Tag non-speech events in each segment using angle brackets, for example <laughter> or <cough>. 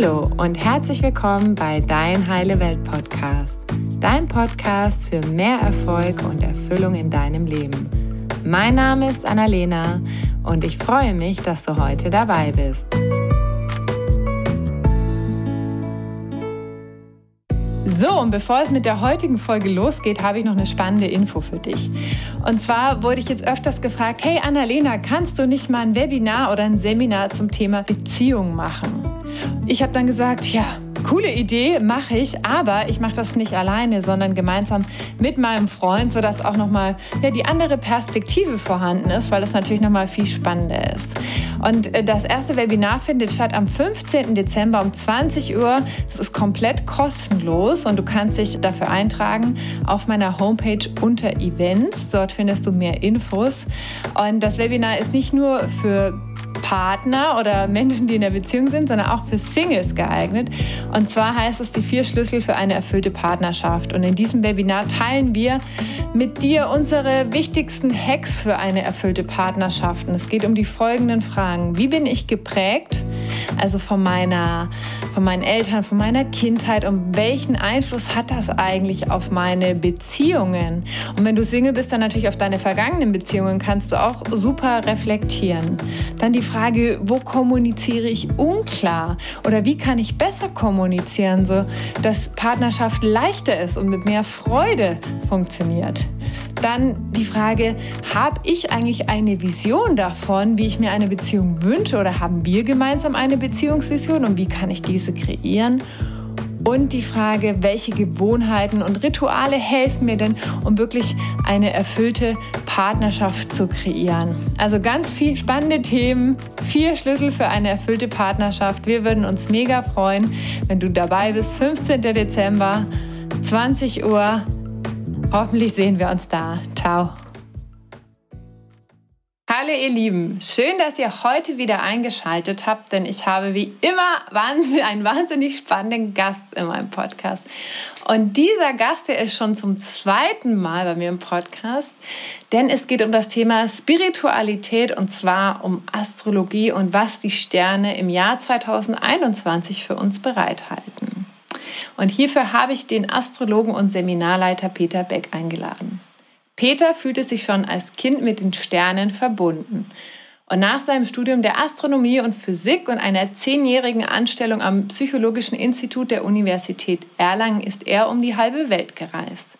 Hallo und herzlich willkommen bei Dein Heile Welt Podcast, dein Podcast für mehr Erfolg und Erfüllung in deinem Leben. Mein Name ist Annalena und ich freue mich, dass du heute dabei bist. So, und bevor es mit der heutigen Folge losgeht, habe ich noch eine spannende Info für dich. Und zwar wurde ich jetzt öfters gefragt, hey Annalena, kannst du nicht mal ein Webinar oder ein Seminar zum Thema Beziehung machen? Ich habe dann gesagt, ja, coole Idee, mache ich, aber ich mache das nicht alleine, sondern gemeinsam mit meinem Freund, sodass auch nochmal ja, die andere Perspektive vorhanden ist, weil das natürlich nochmal viel spannender ist. Und äh, das erste Webinar findet statt am 15. Dezember um 20 Uhr. Es ist komplett kostenlos und du kannst dich dafür eintragen auf meiner Homepage unter Events. Dort findest du mehr Infos. Und das Webinar ist nicht nur für Partner oder Menschen, die in der Beziehung sind, sondern auch für Singles geeignet. Und zwar heißt es die vier Schlüssel für eine erfüllte Partnerschaft. Und in diesem Webinar teilen wir mit dir unsere wichtigsten Hacks für eine erfüllte Partnerschaft. Und es geht um die folgenden Fragen. Wie bin ich geprägt? Also von meiner, von meinen Eltern, von meiner Kindheit und welchen Einfluss hat das eigentlich auf meine Beziehungen? Und wenn du Single bist, dann natürlich auf deine vergangenen Beziehungen kannst du auch super reflektieren. Dann die Frage, wo kommuniziere ich unklar oder wie kann ich besser kommunizieren, so dass Partnerschaft leichter ist und mit mehr Freude funktioniert. Dann die Frage, habe ich eigentlich eine Vision davon, wie ich mir eine Beziehung wünsche oder haben wir gemeinsam eine Beziehungsvision und wie kann ich diese kreieren? Und die Frage, welche Gewohnheiten und Rituale helfen mir denn, um wirklich eine erfüllte Partnerschaft zu kreieren. Also ganz viele spannende Themen, vier Schlüssel für eine erfüllte Partnerschaft. Wir würden uns mega freuen, wenn du dabei bist. 15. Dezember, 20 Uhr. Hoffentlich sehen wir uns da. Ciao. Hallo ihr Lieben, schön, dass ihr heute wieder eingeschaltet habt, denn ich habe wie immer einen wahnsinnig spannenden Gast in meinem Podcast. Und dieser Gast, der ist schon zum zweiten Mal bei mir im Podcast, denn es geht um das Thema Spiritualität und zwar um Astrologie und was die Sterne im Jahr 2021 für uns bereithalten. Und hierfür habe ich den Astrologen und Seminarleiter Peter Beck eingeladen. Peter fühlte sich schon als Kind mit den Sternen verbunden. Und nach seinem Studium der Astronomie und Physik und einer zehnjährigen Anstellung am Psychologischen Institut der Universität Erlangen ist er um die halbe Welt gereist.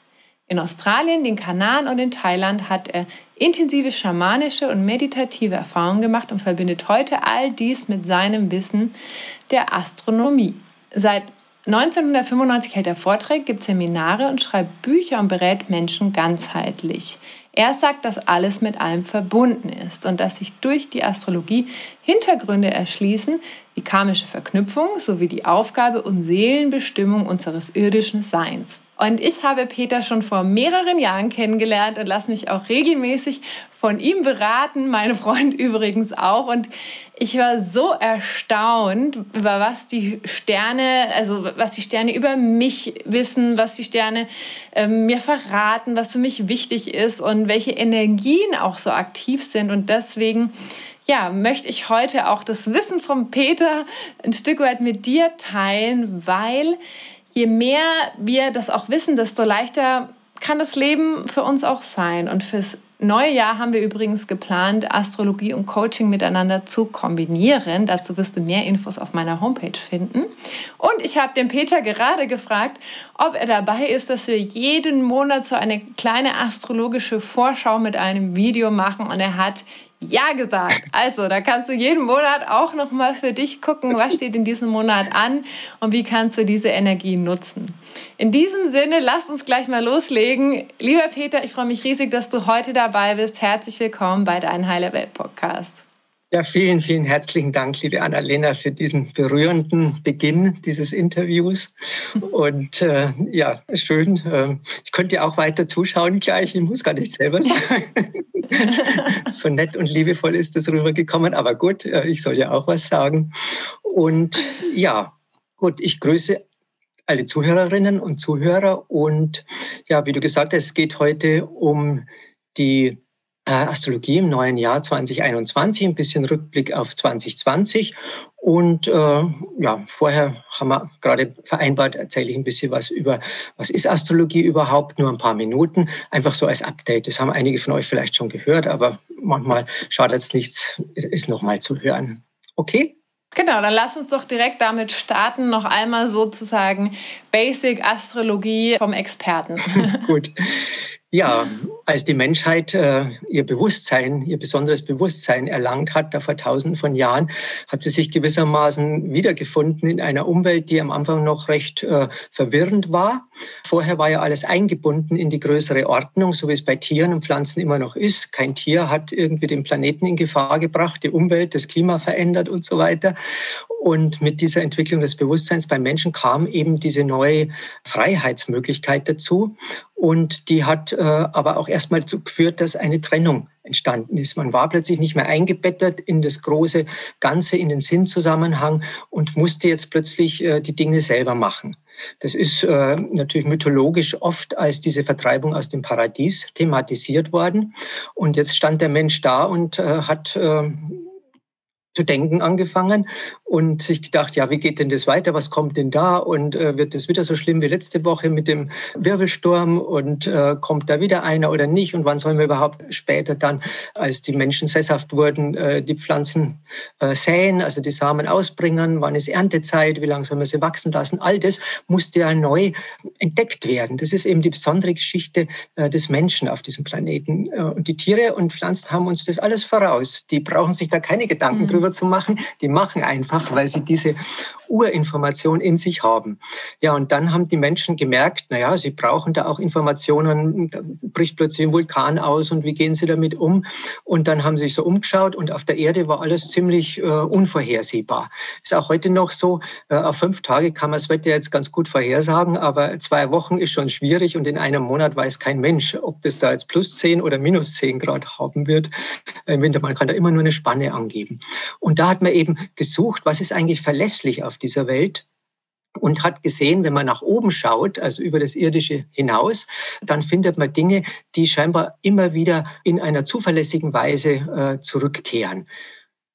In Australien, den Kanaren und in Thailand hat er intensive schamanische und meditative Erfahrungen gemacht und verbindet heute all dies mit seinem Wissen der Astronomie. Seit 1995 hält er Vorträge, gibt Seminare und schreibt Bücher und berät Menschen ganzheitlich. Er sagt, dass alles mit allem verbunden ist und dass sich durch die Astrologie Hintergründe erschließen, wie karmische Verknüpfung sowie die Aufgabe und Seelenbestimmung unseres irdischen Seins. Und ich habe Peter schon vor mehreren Jahren kennengelernt und lasse mich auch regelmäßig von ihm beraten, meine Freund <laughs> übrigens auch. Und ich war so erstaunt, über was die Sterne, also was die Sterne über mich wissen, was die Sterne äh, mir verraten, was für mich wichtig ist und welche Energien auch so aktiv sind. Und deswegen ja, möchte ich heute auch das Wissen von Peter ein Stück weit mit dir teilen, weil je mehr wir das auch wissen, desto leichter kann das Leben für uns auch sein. Und fürs neue Jahr haben wir übrigens geplant, Astrologie und Coaching miteinander zu kombinieren. Dazu wirst du mehr Infos auf meiner Homepage finden. Und ich habe den Peter gerade gefragt, ob er dabei ist, dass wir jeden Monat so eine kleine astrologische Vorschau mit einem Video machen. Und er hat ja gesagt. Also, da kannst du jeden Monat auch noch mal für dich gucken, was steht in diesem Monat an und wie kannst du diese Energie nutzen. In diesem Sinne, lasst uns gleich mal loslegen. Lieber Peter, ich freue mich riesig, dass du heute dabei bist. Herzlich willkommen bei Dein Heile Welt Podcast. Ja, vielen, vielen herzlichen Dank, liebe Annalena, für diesen berührenden Beginn dieses Interviews. Und äh, ja, schön. Äh, ich könnte ja auch weiter zuschauen gleich. Ich muss gar nicht selber <laughs> sagen. <laughs> so nett und liebevoll ist das rübergekommen. Aber gut, äh, ich soll ja auch was sagen. Und ja, gut, ich grüße alle Zuhörerinnen und Zuhörer. Und ja, wie du gesagt hast, es geht heute um die Astrologie im neuen Jahr 2021, ein bisschen Rückblick auf 2020. Und äh, ja, vorher haben wir gerade vereinbart, erzähle ich ein bisschen was über, was ist Astrologie überhaupt, nur ein paar Minuten, einfach so als Update. Das haben einige von euch vielleicht schon gehört, aber manchmal schadet es nichts, es nochmal zu hören. Okay? Genau, dann lass uns doch direkt damit starten, noch einmal sozusagen Basic Astrologie vom Experten. <laughs> Gut. Ja, als die Menschheit äh, ihr Bewusstsein, ihr besonderes Bewusstsein erlangt hat, da vor tausenden von Jahren, hat sie sich gewissermaßen wiedergefunden in einer Umwelt, die am Anfang noch recht äh, verwirrend war. Vorher war ja alles eingebunden in die größere Ordnung, so wie es bei Tieren und Pflanzen immer noch ist. Kein Tier hat irgendwie den Planeten in Gefahr gebracht, die Umwelt, das Klima verändert und so weiter. Und mit dieser Entwicklung des Bewusstseins beim Menschen kam eben diese neue Freiheitsmöglichkeit dazu. Und die hat äh, aber auch erstmal dazu geführt, dass eine Trennung entstanden ist. Man war plötzlich nicht mehr eingebettet in das große Ganze, in den Sinnzusammenhang und musste jetzt plötzlich äh, die Dinge selber machen. Das ist äh, natürlich mythologisch oft als diese Vertreibung aus dem Paradies thematisiert worden. Und jetzt stand der Mensch da und äh, hat äh, zu denken angefangen und sich gedacht, ja, wie geht denn das weiter? Was kommt denn da? Und äh, wird das wieder so schlimm wie letzte Woche mit dem Wirbelsturm? Und äh, kommt da wieder einer oder nicht? Und wann sollen wir überhaupt später dann, als die Menschen sesshaft wurden, äh, die Pflanzen äh, säen, also die Samen ausbringen? Wann ist Erntezeit? Wie lange sollen wir sie wachsen lassen? All das musste ja neu entdeckt werden. Das ist eben die besondere Geschichte äh, des Menschen auf diesem Planeten. Äh, und die Tiere und Pflanzen haben uns das alles voraus. Die brauchen sich da keine Gedanken mhm. drüber zu machen. Die machen einfach, weil sie diese Urinformation in sich haben. Ja, und dann haben die Menschen gemerkt, naja, sie brauchen da auch Informationen, da bricht plötzlich ein Vulkan aus und wie gehen sie damit um? Und dann haben sie sich so umgeschaut und auf der Erde war alles ziemlich äh, unvorhersehbar. Ist auch heute noch so, äh, auf fünf Tage kann man das Wetter jetzt ganz gut vorhersagen, aber zwei Wochen ist schon schwierig und in einem Monat weiß kein Mensch, ob das da jetzt plus zehn oder minus zehn Grad haben wird. Im Winter, man kann da immer nur eine Spanne angeben. Und da hat man eben gesucht, was ist eigentlich verlässlich auf dieser Welt und hat gesehen, wenn man nach oben schaut, also über das Irdische hinaus, dann findet man Dinge, die scheinbar immer wieder in einer zuverlässigen Weise äh, zurückkehren.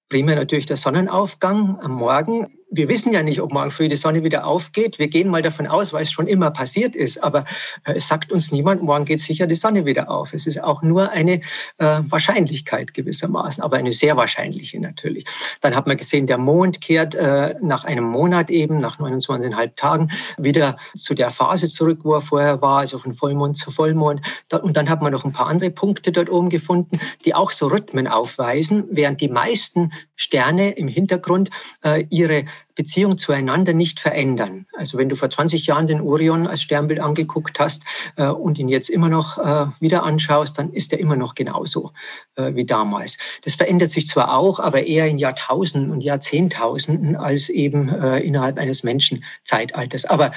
Primär natürlich der Sonnenaufgang am Morgen wir wissen ja nicht, ob morgen früh die Sonne wieder aufgeht. Wir gehen mal davon aus, weil es schon immer passiert ist. Aber äh, es sagt uns niemand, morgen geht sicher die Sonne wieder auf. Es ist auch nur eine äh, Wahrscheinlichkeit gewissermaßen, aber eine sehr wahrscheinliche natürlich. Dann hat man gesehen, der Mond kehrt äh, nach einem Monat eben, nach 29,5 Tagen, wieder zu der Phase zurück, wo er vorher war, also von Vollmond zu Vollmond. Und dann hat man noch ein paar andere Punkte dort oben gefunden, die auch so Rhythmen aufweisen, während die meisten Sterne im Hintergrund äh, ihre Beziehung zueinander nicht verändern. Also wenn du vor 20 Jahren den Orion als Sternbild angeguckt hast äh, und ihn jetzt immer noch äh, wieder anschaust, dann ist er immer noch genauso äh, wie damals. Das verändert sich zwar auch, aber eher in Jahrtausenden und Jahrzehntausenden als eben äh, innerhalb eines Menschenzeitalters. Aber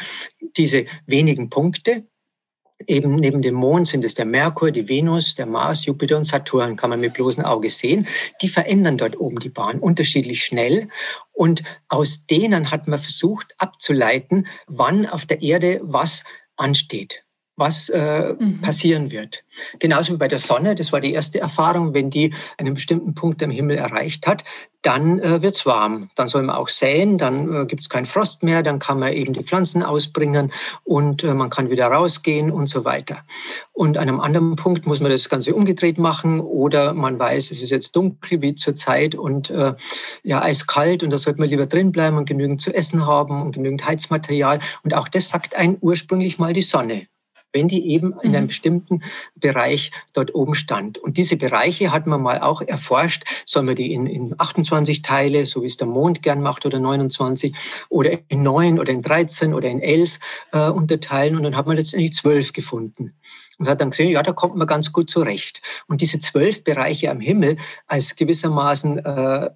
diese wenigen Punkte, Eben neben dem Mond sind es der Merkur, die Venus, der Mars, Jupiter und Saturn, kann man mit bloßem Auge sehen. Die verändern dort oben die Bahn unterschiedlich schnell. Und aus denen hat man versucht abzuleiten, wann auf der Erde was ansteht was äh, mhm. passieren wird. Genauso wie bei der Sonne, das war die erste Erfahrung, wenn die einen bestimmten Punkt am Himmel erreicht hat, dann äh, wird es warm. Dann soll man auch säen, dann äh, gibt es keinen Frost mehr, dann kann man eben die Pflanzen ausbringen und äh, man kann wieder rausgehen und so weiter. Und an einem anderen Punkt muss man das Ganze umgedreht machen oder man weiß, es ist jetzt dunkel wie zur Zeit und äh, ja, eiskalt und da sollte man lieber drin bleiben und genügend zu essen haben und genügend Heizmaterial. Und auch das sagt ein ursprünglich mal die Sonne wenn die eben in einem mhm. bestimmten Bereich dort oben stand. Und diese Bereiche hat man mal auch erforscht. Soll man die in, in 28 Teile, so wie es der Mond gern macht, oder 29, oder in 9 oder in 13 oder in 11 äh, unterteilen. Und dann hat man letztendlich 12 gefunden. Und hat dann gesehen, ja, da kommt man ganz gut zurecht. Und diese zwölf Bereiche am Himmel als gewissermaßen äh,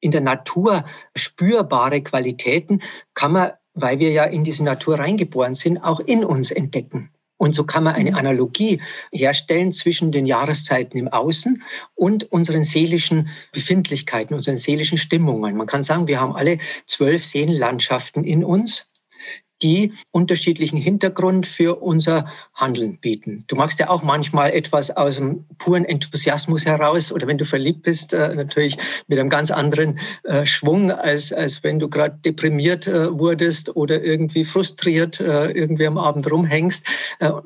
in der Natur spürbare Qualitäten kann man, weil wir ja in diese Natur reingeboren sind, auch in uns entdecken. Und so kann man eine mhm. Analogie herstellen zwischen den Jahreszeiten im Außen und unseren seelischen Befindlichkeiten, unseren seelischen Stimmungen. Man kann sagen, wir haben alle zwölf Seenlandschaften in uns die unterschiedlichen Hintergrund für unser Handeln bieten. Du machst ja auch manchmal etwas aus dem puren Enthusiasmus heraus oder wenn du verliebt bist, äh, natürlich mit einem ganz anderen äh, Schwung, als, als wenn du gerade deprimiert äh, wurdest oder irgendwie frustriert irgendwie am Abend rumhängst.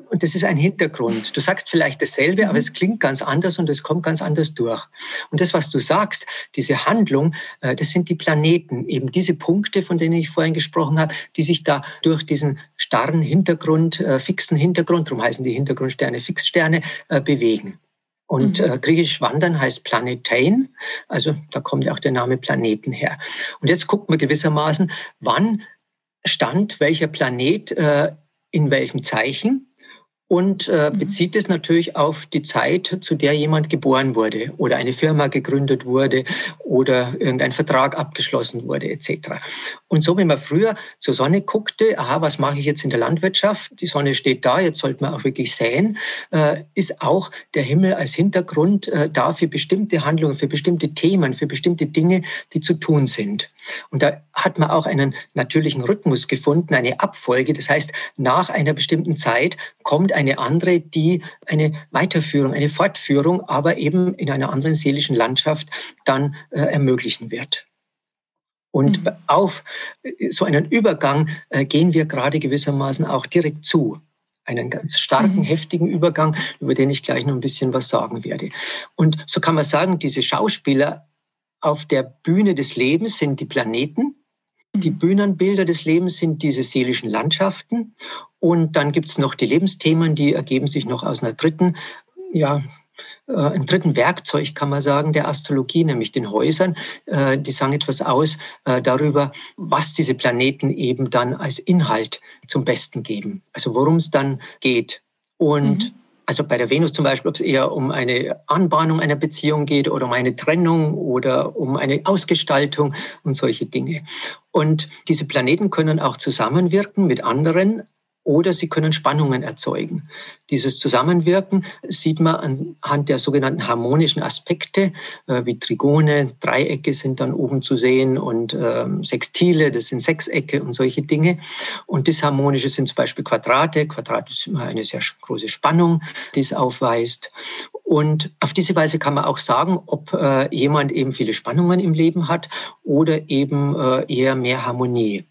Und das ist ein Hintergrund. Du sagst vielleicht dasselbe, aber mhm. es klingt ganz anders und es kommt ganz anders durch. Und das, was du sagst, diese Handlung, das sind die Planeten, eben diese Punkte, von denen ich vorhin gesprochen habe, die sich da durch diesen starren Hintergrund, äh, fixen Hintergrund, darum heißen die Hintergrundsterne Fixsterne, äh, bewegen. Und mhm. äh, griechisch wandern heißt Planetein, also da kommt ja auch der Name Planeten her. Und jetzt guckt man gewissermaßen, wann stand welcher Planet äh, in welchem Zeichen und äh, mhm. bezieht es natürlich auf die Zeit, zu der jemand geboren wurde oder eine Firma gegründet wurde oder irgendein Vertrag abgeschlossen wurde etc. Und so, wenn man früher zur Sonne guckte, aha, was mache ich jetzt in der Landwirtschaft? Die Sonne steht da, jetzt sollte man auch wirklich säen, äh, ist auch der Himmel als Hintergrund äh, da für bestimmte Handlungen, für bestimmte Themen, für bestimmte Dinge, die zu tun sind. Und da hat man auch einen natürlichen Rhythmus gefunden, eine Abfolge. Das heißt, nach einer bestimmten Zeit kommt eine andere, die eine Weiterführung, eine Fortführung, aber eben in einer anderen seelischen Landschaft dann äh, ermöglichen wird. Und mhm. auf äh, so einen Übergang äh, gehen wir gerade gewissermaßen auch direkt zu. Einen ganz starken, mhm. heftigen Übergang, über den ich gleich noch ein bisschen was sagen werde. Und so kann man sagen, diese Schauspieler auf der Bühne des Lebens sind die Planeten die. Bühnenbilder des Lebens sind diese seelischen Landschaften. Und dann gibt es noch die Lebensthemen, die ergeben sich noch aus einer dritten, ja, äh, einem dritten Werkzeug, kann man sagen, der Astrologie, nämlich den Häusern. Äh, die sagen etwas aus äh, darüber, was diese Planeten eben dann als Inhalt zum Besten geben. Also worum es dann geht. Und mhm. Also bei der Venus zum Beispiel, ob es eher um eine Anbahnung einer Beziehung geht oder um eine Trennung oder um eine Ausgestaltung und solche Dinge. Und diese Planeten können auch zusammenwirken mit anderen oder sie können Spannungen erzeugen. Dieses Zusammenwirken sieht man anhand der sogenannten harmonischen Aspekte, äh, wie Trigone, Dreiecke sind dann oben zu sehen und ähm, Sextile, das sind Sechsecke und solche Dinge. Und Disharmonische sind zum Beispiel Quadrate. Quadrat ist immer eine sehr große Spannung, die es aufweist. Und auf diese Weise kann man auch sagen, ob äh, jemand eben viele Spannungen im Leben hat oder eben äh, eher mehr Harmonie.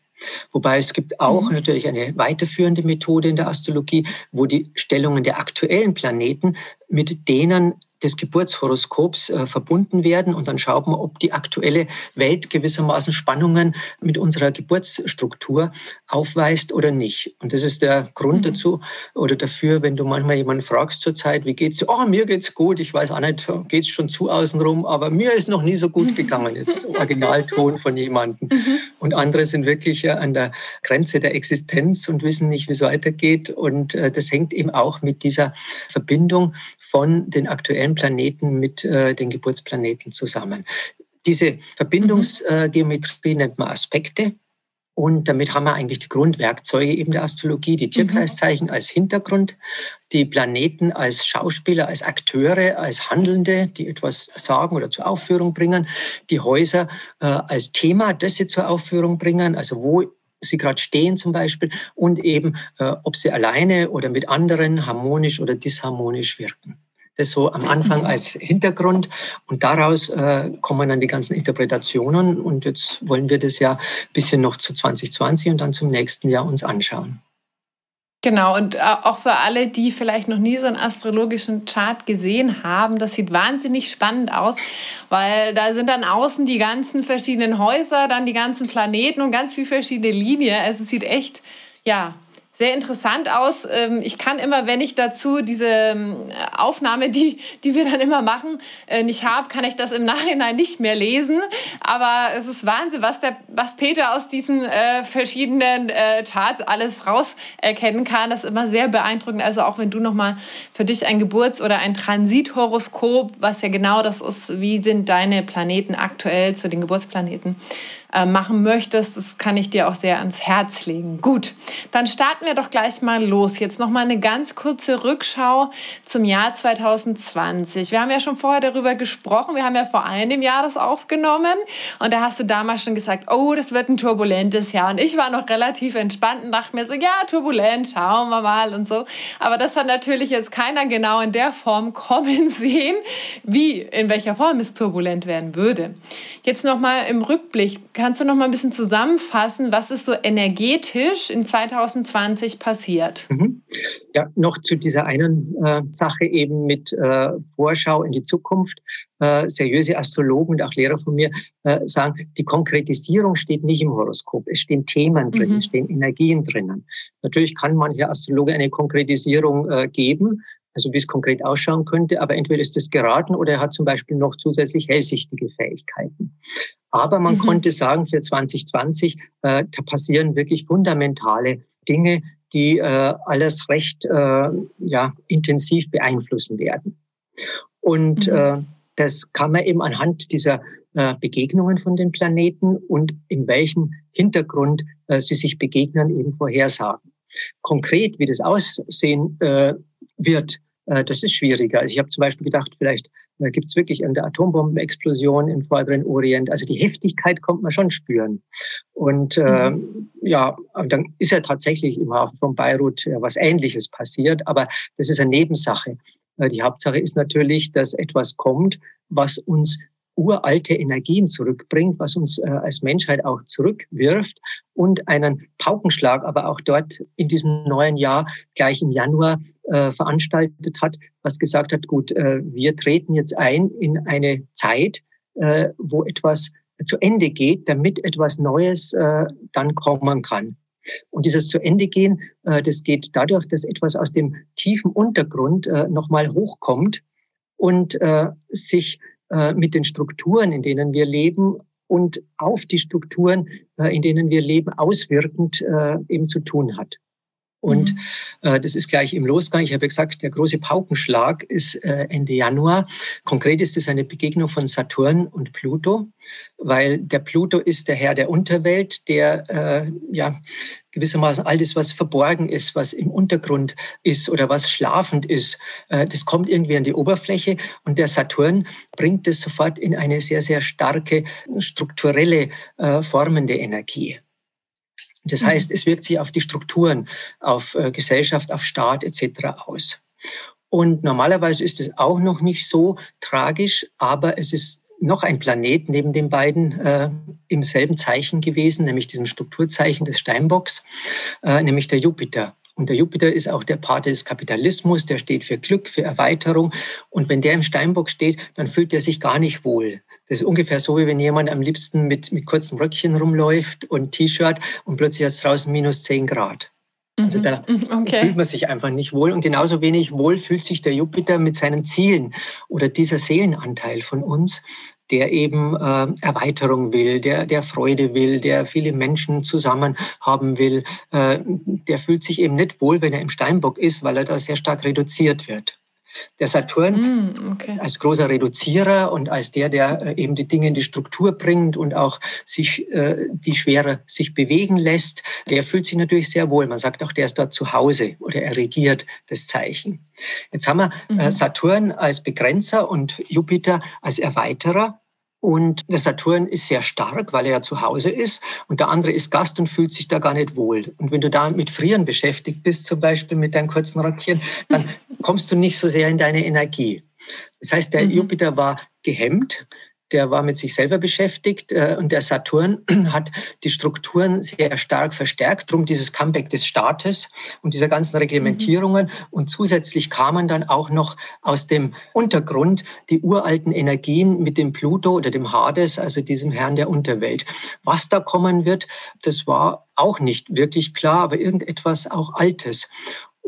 Wobei es gibt auch mhm. natürlich eine weiterführende Methode in der Astrologie, wo die Stellungen der aktuellen Planeten mit denen des Geburtshoroskops äh, verbunden werden und dann schaut man, ob die aktuelle Welt gewissermaßen Spannungen mit unserer Geburtsstruktur aufweist oder nicht. Und das ist der Grund mhm. dazu oder dafür, wenn du manchmal jemanden fragst zur Zeit, wie geht's? Oh, mir geht's gut. Ich weiß auch nicht, geht's schon zu außenrum, aber mir ist noch nie so gut gegangen. Jetzt <laughs> Originalton von jemandem. Mhm. Und andere sind wirklich äh, an der Grenze der Existenz und wissen nicht, wie es weitergeht. Und äh, das hängt eben auch mit dieser Verbindung von den aktuellen Planeten mit äh, den Geburtsplaneten zusammen. Diese Verbindungsgeometrie nennt man Aspekte. Und damit haben wir eigentlich die Grundwerkzeuge eben der Astrologie, die Tierkreiszeichen mhm. als Hintergrund, die Planeten als Schauspieler, als Akteure, als Handelnde, die etwas sagen oder zur Aufführung bringen, die Häuser äh, als Thema, das sie zur Aufführung bringen, also wo sie gerade stehen zum Beispiel und eben, äh, ob sie alleine oder mit anderen harmonisch oder disharmonisch wirken. Das so am Anfang als Hintergrund und daraus äh, kommen dann die ganzen Interpretationen und jetzt wollen wir das ja ein bisschen noch zu 2020 und dann zum nächsten Jahr uns anschauen. Genau, und äh, auch für alle, die vielleicht noch nie so einen astrologischen Chart gesehen haben, das sieht wahnsinnig spannend aus, weil da sind dann außen die ganzen verschiedenen Häuser, dann die ganzen Planeten und ganz viele verschiedene Linien. Also es sieht echt, ja, sehr interessant aus. Ähm, ich kann immer, wenn ich dazu diese ähm, Aufnahme, die, die wir dann immer machen, äh, nicht habe, kann ich das im Nachhinein nicht mehr lesen. Aber es ist Wahnsinn, was, der, was Peter aus diesen äh, verschiedenen äh, Charts alles rauserkennen kann. Das ist immer sehr beeindruckend. Also auch wenn du nochmal für dich ein Geburts- oder ein Transithoroskop, was ja genau das ist, wie sind deine Planeten aktuell zu den Geburtsplaneten, äh, machen möchtest. Das kann ich dir auch sehr ans Herz legen. Gut, dann starten wir doch gleich mal los. Jetzt noch mal eine ganz kurze Rückschau zum Jahr 2020. Wir haben ja schon vorher darüber gesprochen. Wir haben ja vor einem Jahr das aufgenommen und da hast du damals schon gesagt, oh, das wird ein turbulentes Jahr. Und ich war noch relativ entspannt und dachte mir so, ja, turbulent, schauen wir mal und so. Aber das hat natürlich jetzt keiner genau in der Form kommen <laughs> sehen, wie, in welcher Form es turbulent werden würde. Jetzt noch mal im Rückblick, kannst du noch mal ein bisschen zusammenfassen, was ist so energetisch in 2020 passiert? Mhm. Ja, noch zu dieser einen äh, Sache eben mit äh, Vorschau in die Zukunft. Äh, seriöse Astrologen und auch Lehrer von mir äh, sagen, die Konkretisierung steht nicht im Horoskop. Es stehen Themen drin, mhm. es stehen Energien drinnen. Natürlich kann mancher Astrologe eine Konkretisierung äh, geben, also wie es konkret ausschauen könnte, aber entweder ist es geraten oder er hat zum Beispiel noch zusätzlich hellsichtige Fähigkeiten. Aber man mhm. konnte sagen, für 2020, äh, da passieren wirklich fundamentale Dinge, die äh, alles recht äh, ja, intensiv beeinflussen werden. Und mhm. äh, das kann man eben anhand dieser äh, Begegnungen von den Planeten und in welchem Hintergrund äh, sie sich begegnen, eben vorhersagen. Konkret, wie das aussehen äh, wird, äh, das ist schwieriger. Also ich habe zum Beispiel gedacht, vielleicht äh, gibt es wirklich eine Atombombenexplosion im vorderen Orient. Also die Heftigkeit kommt man schon spüren. Und äh, mhm. ja, dann ist ja tatsächlich im Hafen von Beirut ja, was Ähnliches passiert, aber das ist eine Nebensache. Äh, die Hauptsache ist natürlich, dass etwas kommt, was uns uralte Energien zurückbringt, was uns äh, als Menschheit auch zurückwirft und einen Paukenschlag aber auch dort in diesem neuen Jahr gleich im Januar äh, veranstaltet hat, was gesagt hat, gut, äh, wir treten jetzt ein in eine Zeit, äh, wo etwas zu Ende geht, damit etwas Neues äh, dann kommen kann. Und dieses zu Ende gehen, äh, das geht dadurch, dass etwas aus dem tiefen Untergrund nochmal hochkommt und sich äh, mit den Strukturen, in denen wir leben und auf die Strukturen, äh, in denen wir leben, auswirkend äh, eben zu tun hat. Und mhm. äh, das ist gleich im Losgang. Ich habe gesagt, der große Paukenschlag ist äh, Ende Januar. Konkret ist es eine Begegnung von Saturn und Pluto, weil der Pluto ist der Herr der Unterwelt, der äh, ja gewissermaßen all das, was verborgen ist, was im Untergrund ist oder was schlafend ist, äh, das kommt irgendwie an die Oberfläche und der Saturn bringt es sofort in eine sehr, sehr starke strukturelle äh, formende Energie. Das mhm. heißt, es wirkt sich auf die Strukturen, auf äh, Gesellschaft, auf Staat etc. aus. Und normalerweise ist es auch noch nicht so tragisch, aber es ist noch ein Planet neben den beiden äh, im selben Zeichen gewesen, nämlich diesem Strukturzeichen des Steinbocks, äh, nämlich der Jupiter. Und der Jupiter ist auch der Pate des Kapitalismus, der steht für Glück, für Erweiterung. Und wenn der im Steinbock steht, dann fühlt er sich gar nicht wohl. Das ist ungefähr so, wie wenn jemand am liebsten mit, mit kurzem Röckchen rumläuft und T-Shirt und plötzlich hat es draußen minus 10 Grad. Also mhm. da mhm. okay. fühlt man sich einfach nicht wohl. Und genauso wenig wohl fühlt sich der Jupiter mit seinen Zielen oder dieser Seelenanteil von uns, der eben äh, Erweiterung will, der, der Freude will, der viele Menschen zusammen haben will, äh, der fühlt sich eben nicht wohl, wenn er im Steinbock ist, weil er da sehr stark reduziert wird. Der Saturn mm, okay. als großer Reduzierer und als der, der äh, eben die Dinge in die Struktur bringt und auch sich, äh, die schwerer sich bewegen lässt, der fühlt sich natürlich sehr wohl. Man sagt auch, der ist dort zu Hause oder er regiert das Zeichen. Jetzt haben wir äh, mhm. Saturn als Begrenzer und Jupiter als Erweiterer. Und der Saturn ist sehr stark, weil er ja zu Hause ist. Und der andere ist Gast und fühlt sich da gar nicht wohl. Und wenn du da mit Frieren beschäftigt bist, zum Beispiel mit deinem kurzen Röckchen, dann kommst du nicht so sehr in deine Energie. Das heißt, der mhm. Jupiter war gehemmt der war mit sich selber beschäftigt äh, und der Saturn <clears throat> hat die Strukturen sehr stark verstärkt, drum dieses Comeback des Staates und dieser ganzen Reglementierungen. Mhm. Und zusätzlich kamen dann auch noch aus dem Untergrund die uralten Energien mit dem Pluto oder dem Hades, also diesem Herrn der Unterwelt. Was da kommen wird, das war auch nicht wirklich klar, aber irgendetwas auch Altes.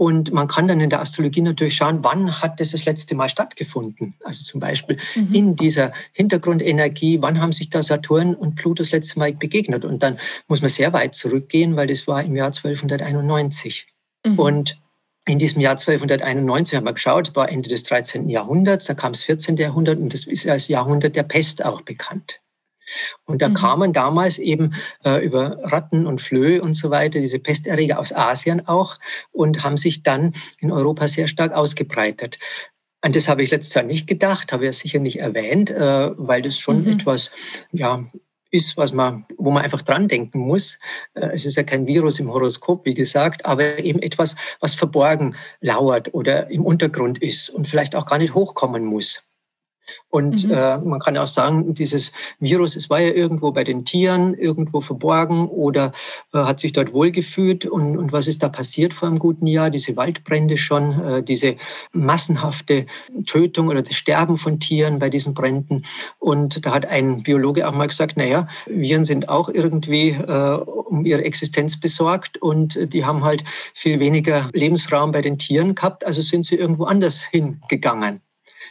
Und man kann dann in der Astrologie natürlich schauen, wann hat das das letzte Mal stattgefunden? Also zum Beispiel mhm. in dieser Hintergrundenergie, wann haben sich da Saturn und Pluto das letzte Mal begegnet? Und dann muss man sehr weit zurückgehen, weil das war im Jahr 1291. Mhm. Und in diesem Jahr 1291 haben wir geschaut, war Ende des 13. Jahrhunderts, da kam das 14. Jahrhundert und das ist als Jahrhundert der Pest auch bekannt. Und da mhm. kamen damals eben äh, über Ratten und Flöhe und so weiter diese Pesterreger aus Asien auch und haben sich dann in Europa sehr stark ausgebreitet. An das habe ich letztes Jahr nicht gedacht, habe ich sicher nicht erwähnt, äh, weil das schon mhm. etwas, ja, ist, was man, wo man einfach dran denken muss. Äh, es ist ja kein Virus im Horoskop, wie gesagt, aber eben etwas, was verborgen lauert oder im Untergrund ist und vielleicht auch gar nicht hochkommen muss. Und mhm. äh, man kann auch sagen, dieses Virus, es war ja irgendwo bei den Tieren, irgendwo verborgen oder äh, hat sich dort wohlgefühlt. Und, und was ist da passiert vor einem guten Jahr? Diese Waldbrände schon, äh, diese massenhafte Tötung oder das Sterben von Tieren bei diesen Bränden. Und da hat ein Biologe auch mal gesagt, naja, Viren sind auch irgendwie äh, um ihre Existenz besorgt und die haben halt viel weniger Lebensraum bei den Tieren gehabt, also sind sie irgendwo anders hingegangen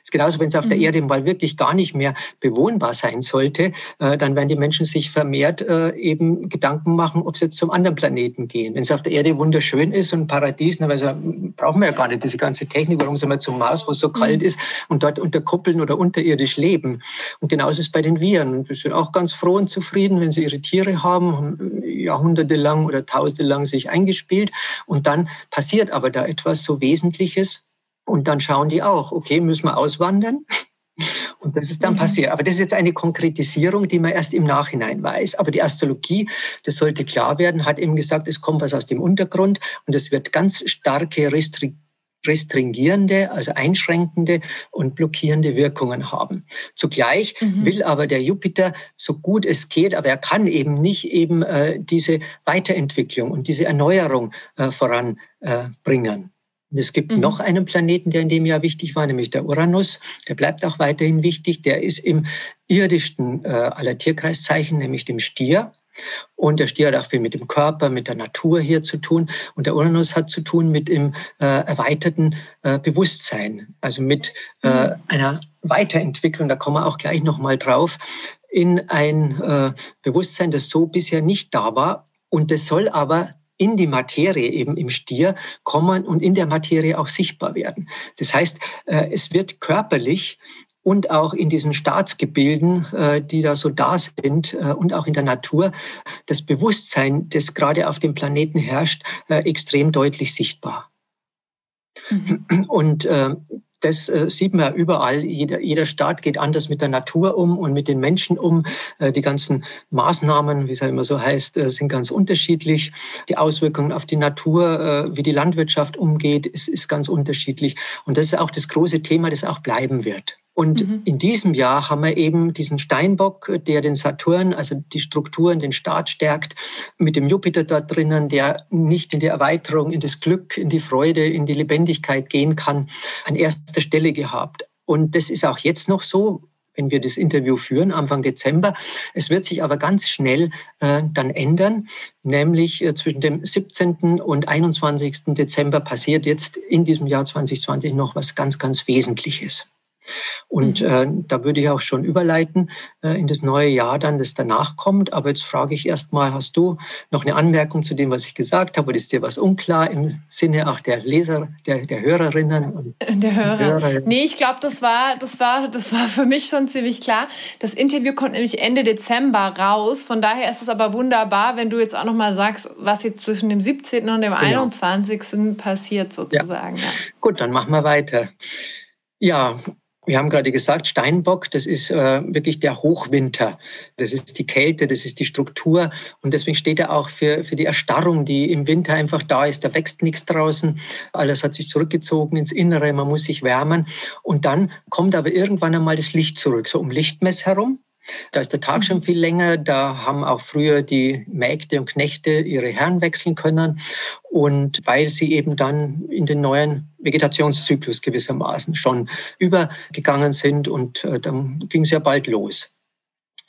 ist genauso, wenn es auf mhm. der Erde mal wirklich gar nicht mehr bewohnbar sein sollte, äh, dann werden die Menschen sich vermehrt äh, eben Gedanken machen, ob sie jetzt zum anderen Planeten gehen. Wenn es auf der Erde wunderschön ist und ein Paradies, dann also, brauchen wir ja gar nicht diese ganze Technik. Warum sind wir zum Mars, wo es so kalt mhm. ist und dort unter Kuppeln oder unterirdisch leben? Und genauso ist es bei den Viren. Die sind auch ganz froh und zufrieden, wenn sie ihre Tiere haben, haben jahrhundertelang oder tausendelang sich eingespielt. Und dann passiert aber da etwas so Wesentliches, und dann schauen die auch, okay, müssen wir auswandern? <laughs> Und das ist dann mhm. passiert. Aber das ist jetzt eine Konkretisierung, die man erst im Nachhinein weiß. Aber die Astrologie, das sollte klar werden, hat eben gesagt, es kommt was aus dem Untergrund und es wird ganz starke Restri restringierende, also einschränkende und blockierende Wirkungen haben. Zugleich mhm. will aber der Jupiter so gut es geht, aber er kann eben nicht eben äh, diese Weiterentwicklung und diese Erneuerung äh, voranbringen. Es gibt mhm. noch einen Planeten, der in dem Jahr wichtig war, nämlich der Uranus. Der bleibt auch weiterhin wichtig. Der ist im irdischsten äh, aller Tierkreiszeichen, nämlich dem Stier. Und der Stier hat auch viel mit dem Körper, mit der Natur hier zu tun. Und der Uranus hat zu tun mit dem äh, erweiterten äh, Bewusstsein, also mit äh, mhm. einer Weiterentwicklung, da kommen wir auch gleich nochmal drauf, in ein äh, Bewusstsein, das so bisher nicht da war. Und das soll aber in die Materie eben im Stier kommen und in der Materie auch sichtbar werden. Das heißt, äh, es wird körperlich und auch in diesen Staatsgebilden, äh, die da so da sind äh, und auch in der Natur, das Bewusstsein, das gerade auf dem Planeten herrscht, extrem deutlich sichtbar. Mhm. Und das äh, sieht man überall. Jeder, jeder Staat geht anders mit der Natur um und mit den Menschen um. Äh, die ganzen Maßnahmen, wie es ja immer so heißt, äh, sind ganz unterschiedlich. Die Auswirkungen auf die Natur, äh, wie die Landwirtschaft umgeht, ist, ist ganz unterschiedlich. Und das ist auch das große Thema, das auch bleiben wird. Und mhm. in diesem Jahr haben wir eben diesen Steinbock, der den Saturn, also die Strukturen, den Staat stärkt, mit dem Jupiter dort drinnen, der nicht in die Erweiterung, in das Glück, in die Freude, in die Lebendigkeit gehen kann, an erster Stelle gehabt. Und das ist auch jetzt noch so, wenn wir das Interview führen, Anfang Dezember. Es wird sich aber ganz schnell äh, dann ändern, nämlich äh, zwischen dem 17. und 21. Dezember passiert jetzt in diesem Jahr 2020 noch was ganz, ganz Wesentliches. Und mhm. äh, da würde ich auch schon überleiten äh, in das neue Jahr dann, das danach kommt. Aber jetzt frage ich erst mal, hast du noch eine Anmerkung zu dem, was ich gesagt habe? Oder ist dir was unklar im Sinne auch der Leser, der, der Hörerinnen? Und der Hörer. Hörer? Nee, ich glaube, das war, das, war, das war für mich schon ziemlich klar. Das Interview kommt nämlich Ende Dezember raus. Von daher ist es aber wunderbar, wenn du jetzt auch noch mal sagst, was jetzt zwischen dem 17. und dem genau. 21. passiert sozusagen. Ja. Ja. Gut, dann machen wir weiter. Ja, wir haben gerade gesagt, Steinbock, das ist äh, wirklich der Hochwinter. Das ist die Kälte, das ist die Struktur. Und deswegen steht er auch für, für die Erstarrung, die im Winter einfach da ist. Da wächst nichts draußen. Alles hat sich zurückgezogen ins Innere. Man muss sich wärmen. Und dann kommt aber irgendwann einmal das Licht zurück, so um Lichtmess herum. Da ist der Tag schon mhm. viel länger. Da haben auch früher die Mägde und Knechte ihre Herren wechseln können. Und weil sie eben dann in den neuen Vegetationszyklus gewissermaßen schon übergegangen sind und äh, dann ging es ja bald los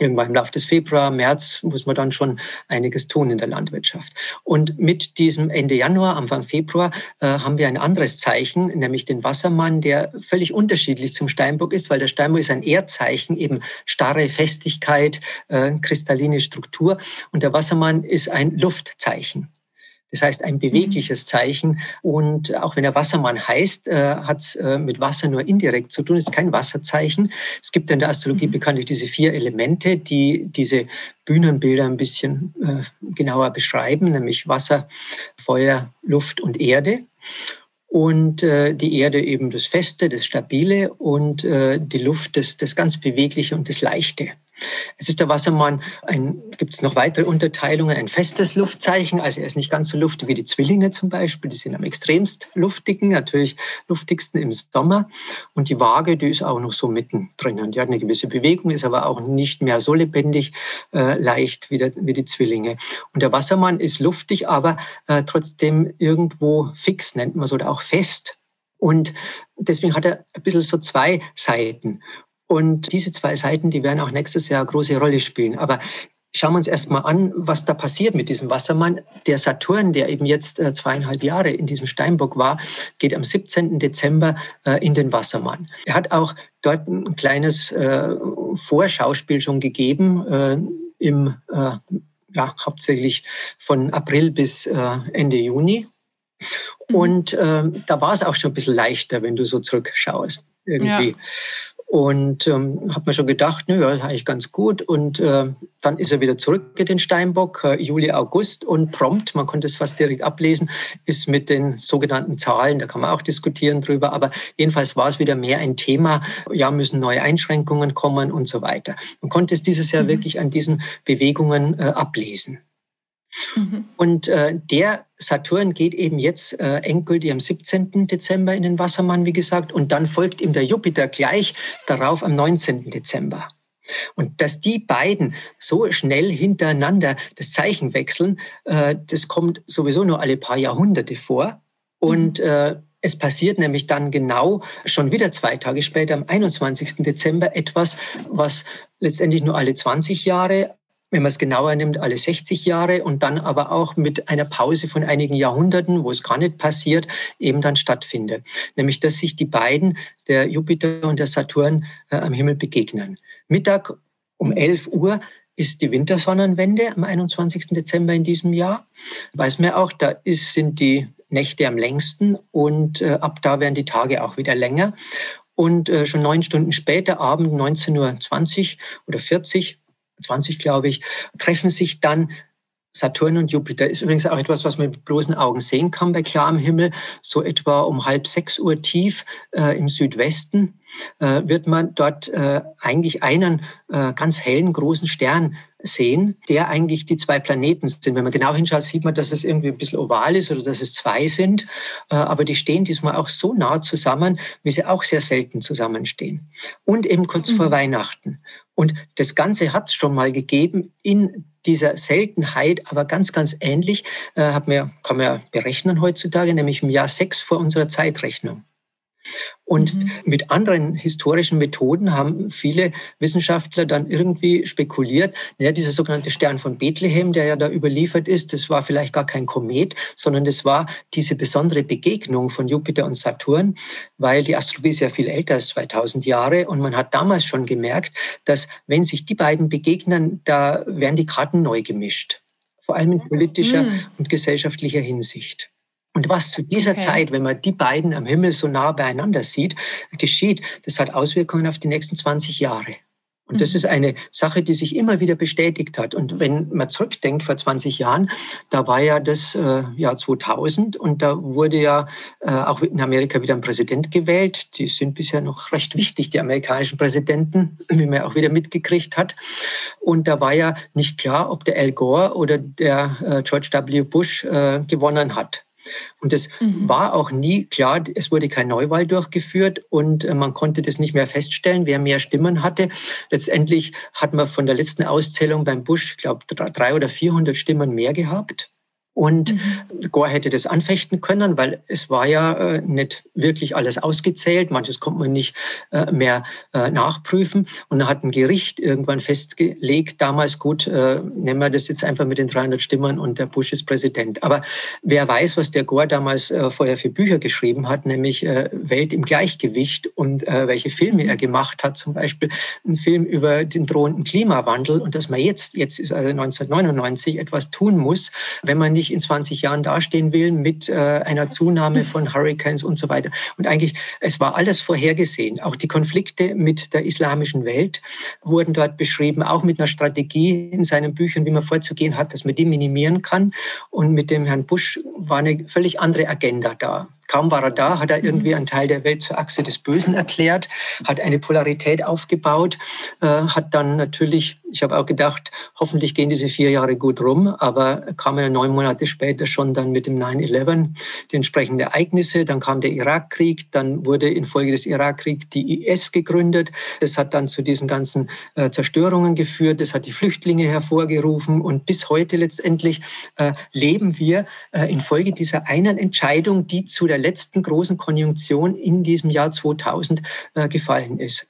irgendwann im Laufe des Februar, März muss man dann schon einiges tun in der Landwirtschaft. Und mit diesem Ende Januar, Anfang Februar äh, haben wir ein anderes Zeichen, nämlich den Wassermann, der völlig unterschiedlich zum Steinbock ist, weil der Steinbock ist ein Erdzeichen, eben starre Festigkeit, äh, kristalline Struktur und der Wassermann ist ein Luftzeichen. Das heißt, ein bewegliches Zeichen. Und auch wenn er Wassermann heißt, äh, hat es äh, mit Wasser nur indirekt zu tun. Es ist kein Wasserzeichen. Es gibt in der Astrologie mhm. bekanntlich diese vier Elemente, die diese Bühnenbilder ein bisschen äh, genauer beschreiben, nämlich Wasser, Feuer, Luft und Erde und äh, die Erde eben das Feste, das Stabile und äh, die Luft das, das ganz Bewegliche und das Leichte. Es ist der Wassermann, gibt es noch weitere Unterteilungen, ein festes Luftzeichen, also er ist nicht ganz so luftig wie die Zwillinge zum Beispiel, die sind am extremst luftigen, natürlich luftigsten im Sommer. Und die Waage, die ist auch noch so mittendrin und die hat eine gewisse Bewegung, ist aber auch nicht mehr so lebendig, äh, leicht wie, der, wie die Zwillinge. Und der Wassermann ist luftig, aber äh, trotzdem irgendwo fix, nennt man es, oder auch fest. Und deswegen hat er ein bisschen so zwei Seiten. Und diese zwei Seiten, die werden auch nächstes Jahr eine große Rolle spielen. Aber schauen wir uns erstmal an, was da passiert mit diesem Wassermann. Der Saturn, der eben jetzt äh, zweieinhalb Jahre in diesem Steinbock war, geht am 17. Dezember äh, in den Wassermann. Er hat auch dort ein kleines äh, Vorschauspiel schon gegeben im ja, hauptsächlich von April bis Ende Juni. Mhm. Und äh, da war es auch schon ein bisschen leichter, wenn du so zurückschaust. Irgendwie. Ja. Und ähm, habe mir schon gedacht, naja, ist eigentlich ganz gut. Und äh, dann ist er wieder zurück in den Steinbock, äh, Juli, August. Und prompt, man konnte es fast direkt ablesen, ist mit den sogenannten Zahlen, da kann man auch diskutieren drüber. Aber jedenfalls war es wieder mehr ein Thema, ja, müssen neue Einschränkungen kommen und so weiter. Man konnte es dieses Jahr mhm. wirklich an diesen Bewegungen äh, ablesen. Mhm. Und äh, der Saturn geht eben jetzt äh, endgültig am 17. Dezember in den Wassermann, wie gesagt, und dann folgt ihm der Jupiter gleich darauf am 19. Dezember. Und dass die beiden so schnell hintereinander das Zeichen wechseln, äh, das kommt sowieso nur alle paar Jahrhunderte vor. Und mhm. äh, es passiert nämlich dann genau schon wieder zwei Tage später, am 21. Dezember, etwas, was letztendlich nur alle 20 Jahre wenn man es genauer nimmt, alle 60 Jahre und dann aber auch mit einer Pause von einigen Jahrhunderten, wo es gar nicht passiert, eben dann stattfindet. Nämlich, dass sich die beiden, der Jupiter und der Saturn, äh, am Himmel begegnen. Mittag um 11 Uhr ist die Wintersonnenwende am 21. Dezember in diesem Jahr. Weiß man auch, da ist, sind die Nächte am längsten und äh, ab da werden die Tage auch wieder länger. Und äh, schon neun Stunden später, Abend 19.20 Uhr oder 40 20, glaube ich, treffen sich dann Saturn und Jupiter ist übrigens auch etwas, was man mit bloßen Augen sehen kann bei klarem Himmel. So etwa um halb sechs Uhr tief äh, im Südwesten äh, wird man dort äh, eigentlich einen äh, ganz hellen großen Stern sehen, der eigentlich die zwei Planeten sind. Wenn man genau hinschaut, sieht man, dass es irgendwie ein bisschen oval ist oder dass es zwei sind. Äh, aber die stehen diesmal auch so nah zusammen, wie sie auch sehr selten zusammenstehen. Und eben kurz mhm. vor Weihnachten. Und das Ganze hat es schon mal gegeben in dieser Seltenheit, aber ganz, ganz ähnlich, äh, hat man, kann man ja berechnen heutzutage, nämlich im Jahr sechs vor unserer Zeitrechnung. Und mhm. mit anderen historischen Methoden haben viele Wissenschaftler dann irgendwie spekuliert, naja, dieser sogenannte Stern von Bethlehem, der ja da überliefert ist, das war vielleicht gar kein Komet, sondern das war diese besondere Begegnung von Jupiter und Saturn, weil die Astrologie ist ja viel älter als 2000 Jahre und man hat damals schon gemerkt, dass wenn sich die beiden begegnen, da werden die Karten neu gemischt, vor allem in politischer mhm. und gesellschaftlicher Hinsicht. Und was zu dieser okay. Zeit, wenn man die beiden am Himmel so nah beieinander sieht, geschieht, das hat Auswirkungen auf die nächsten 20 Jahre. Und das mhm. ist eine Sache, die sich immer wieder bestätigt hat. Und wenn man zurückdenkt, vor 20 Jahren, da war ja das äh, Jahr 2000 und da wurde ja äh, auch in Amerika wieder ein Präsident gewählt. Die sind bisher noch recht wichtig, die amerikanischen Präsidenten, <clears throat> wie man auch wieder mitgekriegt hat. Und da war ja nicht klar, ob der Al Gore oder der äh, George W. Bush äh, gewonnen hat. Und es mhm. war auch nie klar, es wurde kein Neuwahl durchgeführt und äh, man konnte das nicht mehr feststellen, wer mehr Stimmen hatte. Letztendlich hat man von der letzten Auszählung beim Bush, glaube ich, drei oder 400 Stimmen mehr gehabt. Und mhm. Gore hätte das anfechten können, weil es war ja äh, nicht wirklich alles ausgezählt. Manches konnte man nicht äh, mehr äh, nachprüfen. Und dann hat ein Gericht irgendwann festgelegt, damals gut, äh, nehmen wir das jetzt einfach mit den 300 Stimmen und der Bush ist Präsident. Aber wer weiß, was der Gore damals äh, vorher für Bücher geschrieben hat, nämlich äh, Welt im Gleichgewicht und welche Filme er mhm. gemacht hat, zum Beispiel ein Film über den drohenden Klimawandel und dass man jetzt, jetzt ist also 1999, etwas tun muss, wenn man nicht nicht in 20 Jahren dastehen will mit äh, einer Zunahme von Hurricanes und so weiter. Und eigentlich, es war alles vorhergesehen. Auch die Konflikte mit der islamischen Welt wurden dort beschrieben, auch mit einer Strategie in seinen Büchern, wie man vorzugehen hat, dass man die minimieren kann. Und mit dem Herrn Bush war eine völlig andere Agenda da. Kaum war er da, hat er irgendwie mhm. einen Teil der Welt zur Achse des Bösen erklärt, hat eine Polarität aufgebaut, äh, hat dann natürlich, ich habe auch gedacht, hoffentlich gehen diese vier Jahre gut rum, aber kamen ja neun Monate später schon dann mit dem 9-11 die entsprechenden Ereignisse, dann kam der Irakkrieg, dann wurde infolge des Irakkriegs die IS gegründet, das hat dann zu diesen ganzen äh, Zerstörungen geführt, das hat die Flüchtlinge hervorgerufen und bis heute letztendlich äh, leben wir äh, infolge dieser einen Entscheidung, die zu der letzten großen Konjunktion in diesem Jahr 2000 äh, gefallen ist.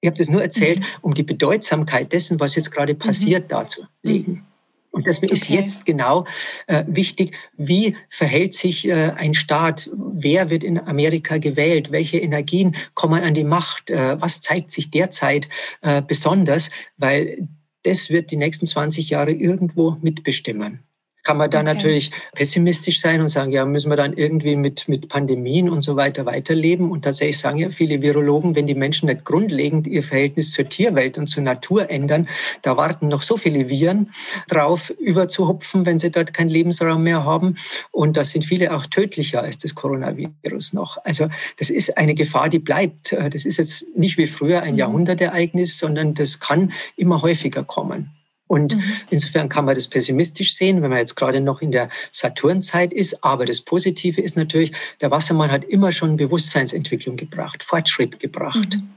Ich habe das nur erzählt, mhm. um die Bedeutsamkeit dessen, was jetzt gerade mhm. passiert, mhm. darzulegen. Und das ist okay. jetzt genau äh, wichtig. Wie verhält sich äh, ein Staat? Wer wird in Amerika gewählt? Welche Energien kommen an die Macht? Äh, was zeigt sich derzeit äh, besonders? Weil das wird die nächsten 20 Jahre irgendwo mitbestimmen kann man da okay. natürlich pessimistisch sein und sagen, ja, müssen wir dann irgendwie mit, mit Pandemien und so weiter weiterleben. Und tatsächlich sagen ja viele Virologen, wenn die Menschen nicht grundlegend ihr Verhältnis zur Tierwelt und zur Natur ändern, da warten noch so viele Viren drauf, überzuhupfen, wenn sie dort keinen Lebensraum mehr haben. Und da sind viele auch tödlicher als das Coronavirus noch. Also das ist eine Gefahr, die bleibt. Das ist jetzt nicht wie früher ein mhm. Jahrhundertereignis, sondern das kann immer häufiger kommen. Und mhm. insofern kann man das pessimistisch sehen, wenn man jetzt gerade noch in der Saturnzeit ist. Aber das Positive ist natürlich, der Wassermann hat immer schon Bewusstseinsentwicklung gebracht, Fortschritt gebracht. Mhm.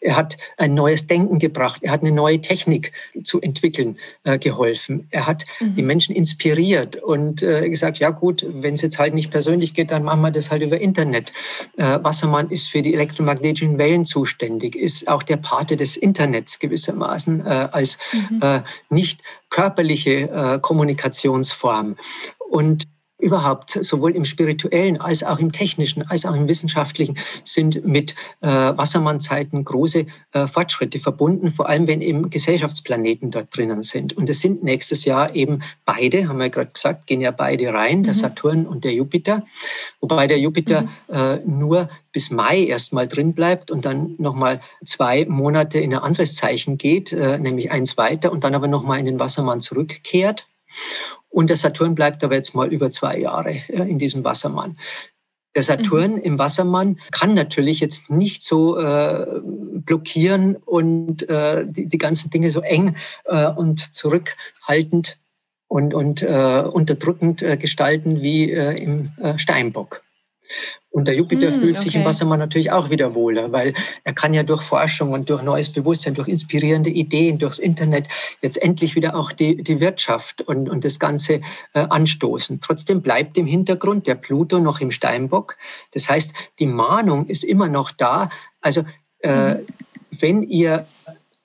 Er hat ein neues Denken gebracht. Er hat eine neue Technik zu entwickeln äh, geholfen. Er hat mhm. die Menschen inspiriert und äh, gesagt, ja gut, wenn es jetzt halt nicht persönlich geht, dann machen wir das halt über Internet. Äh, Wassermann ist für die elektromagnetischen Wellen zuständig, ist auch der Pate des Internets gewissermaßen äh, als mhm. Äh, nicht körperliche äh, Kommunikationsform. Und überhaupt sowohl im spirituellen als auch im technischen als auch im wissenschaftlichen sind mit äh, Wassermannzeiten große äh, Fortschritte verbunden, vor allem wenn eben Gesellschaftsplaneten dort drinnen sind. Und es sind nächstes Jahr eben beide, haben wir gerade gesagt, gehen ja beide rein, mhm. der Saturn und der Jupiter, wobei der Jupiter mhm. äh, nur bis Mai erstmal drin bleibt und dann nochmal zwei Monate in ein anderes Zeichen geht, äh, nämlich eins weiter und dann aber nochmal in den Wassermann zurückkehrt. Und der Saturn bleibt aber jetzt mal über zwei Jahre in diesem Wassermann. Der Saturn mhm. im Wassermann kann natürlich jetzt nicht so äh, blockieren und äh, die, die ganzen Dinge so eng äh, und zurückhaltend und, und äh, unterdrückend äh, gestalten wie äh, im Steinbock. Und der Jupiter mm, fühlt sich okay. im Wassermann natürlich auch wieder wohler, weil er kann ja durch Forschung und durch neues Bewusstsein, durch inspirierende Ideen, durchs Internet jetzt endlich wieder auch die, die Wirtschaft und, und das Ganze äh, anstoßen. Trotzdem bleibt im Hintergrund der Pluto noch im Steinbock. Das heißt, die Mahnung ist immer noch da. Also äh, mm. wenn ihr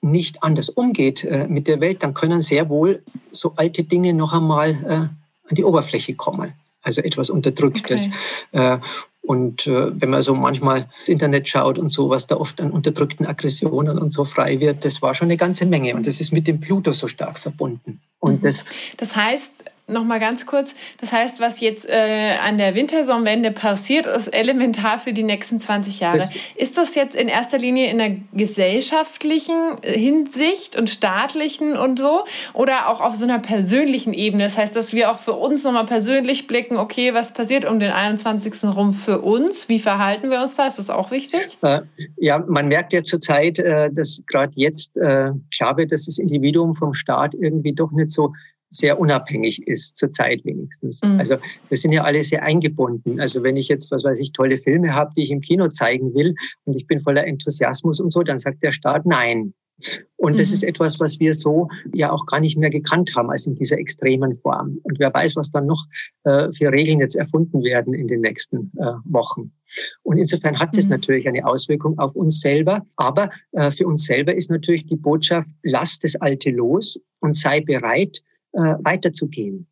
nicht anders umgeht äh, mit der Welt, dann können sehr wohl so alte Dinge noch einmal äh, an die Oberfläche kommen also etwas Unterdrücktes. Okay. Und äh, wenn man so manchmal ins Internet schaut und so, was da oft an unterdrückten Aggressionen und so frei wird, das war schon eine ganze Menge. Und das ist mit dem Pluto so stark verbunden. Und mhm. das, das heißt, noch mal ganz kurz. Das heißt, was jetzt äh, an der Wintersonnenwende passiert, ist elementar für die nächsten 20 Jahre. Ist das jetzt in erster Linie in der gesellschaftlichen äh, Hinsicht und staatlichen und so oder auch auf so einer persönlichen Ebene? Das heißt, dass wir auch für uns noch mal persönlich blicken, okay, was passiert um den 21. rum für uns? Wie verhalten wir uns da? Ist das auch wichtig? Äh, ja, man merkt ja zurzeit, äh, dass gerade jetzt, ich glaube, dass das Individuum vom Staat irgendwie doch nicht so sehr unabhängig ist, zurzeit wenigstens. Mhm. Also wir sind ja alle sehr eingebunden. Also wenn ich jetzt, was weiß ich, tolle Filme habe, die ich im Kino zeigen will und ich bin voller Enthusiasmus und so, dann sagt der Staat nein. Und mhm. das ist etwas, was wir so ja auch gar nicht mehr gekannt haben als in dieser extremen Form. Und wer weiß, was dann noch äh, für Regeln jetzt erfunden werden in den nächsten äh, Wochen. Und insofern hat das mhm. natürlich eine Auswirkung auf uns selber. Aber äh, für uns selber ist natürlich die Botschaft, lass das Alte los und sei bereit, äh, weiterzugehen.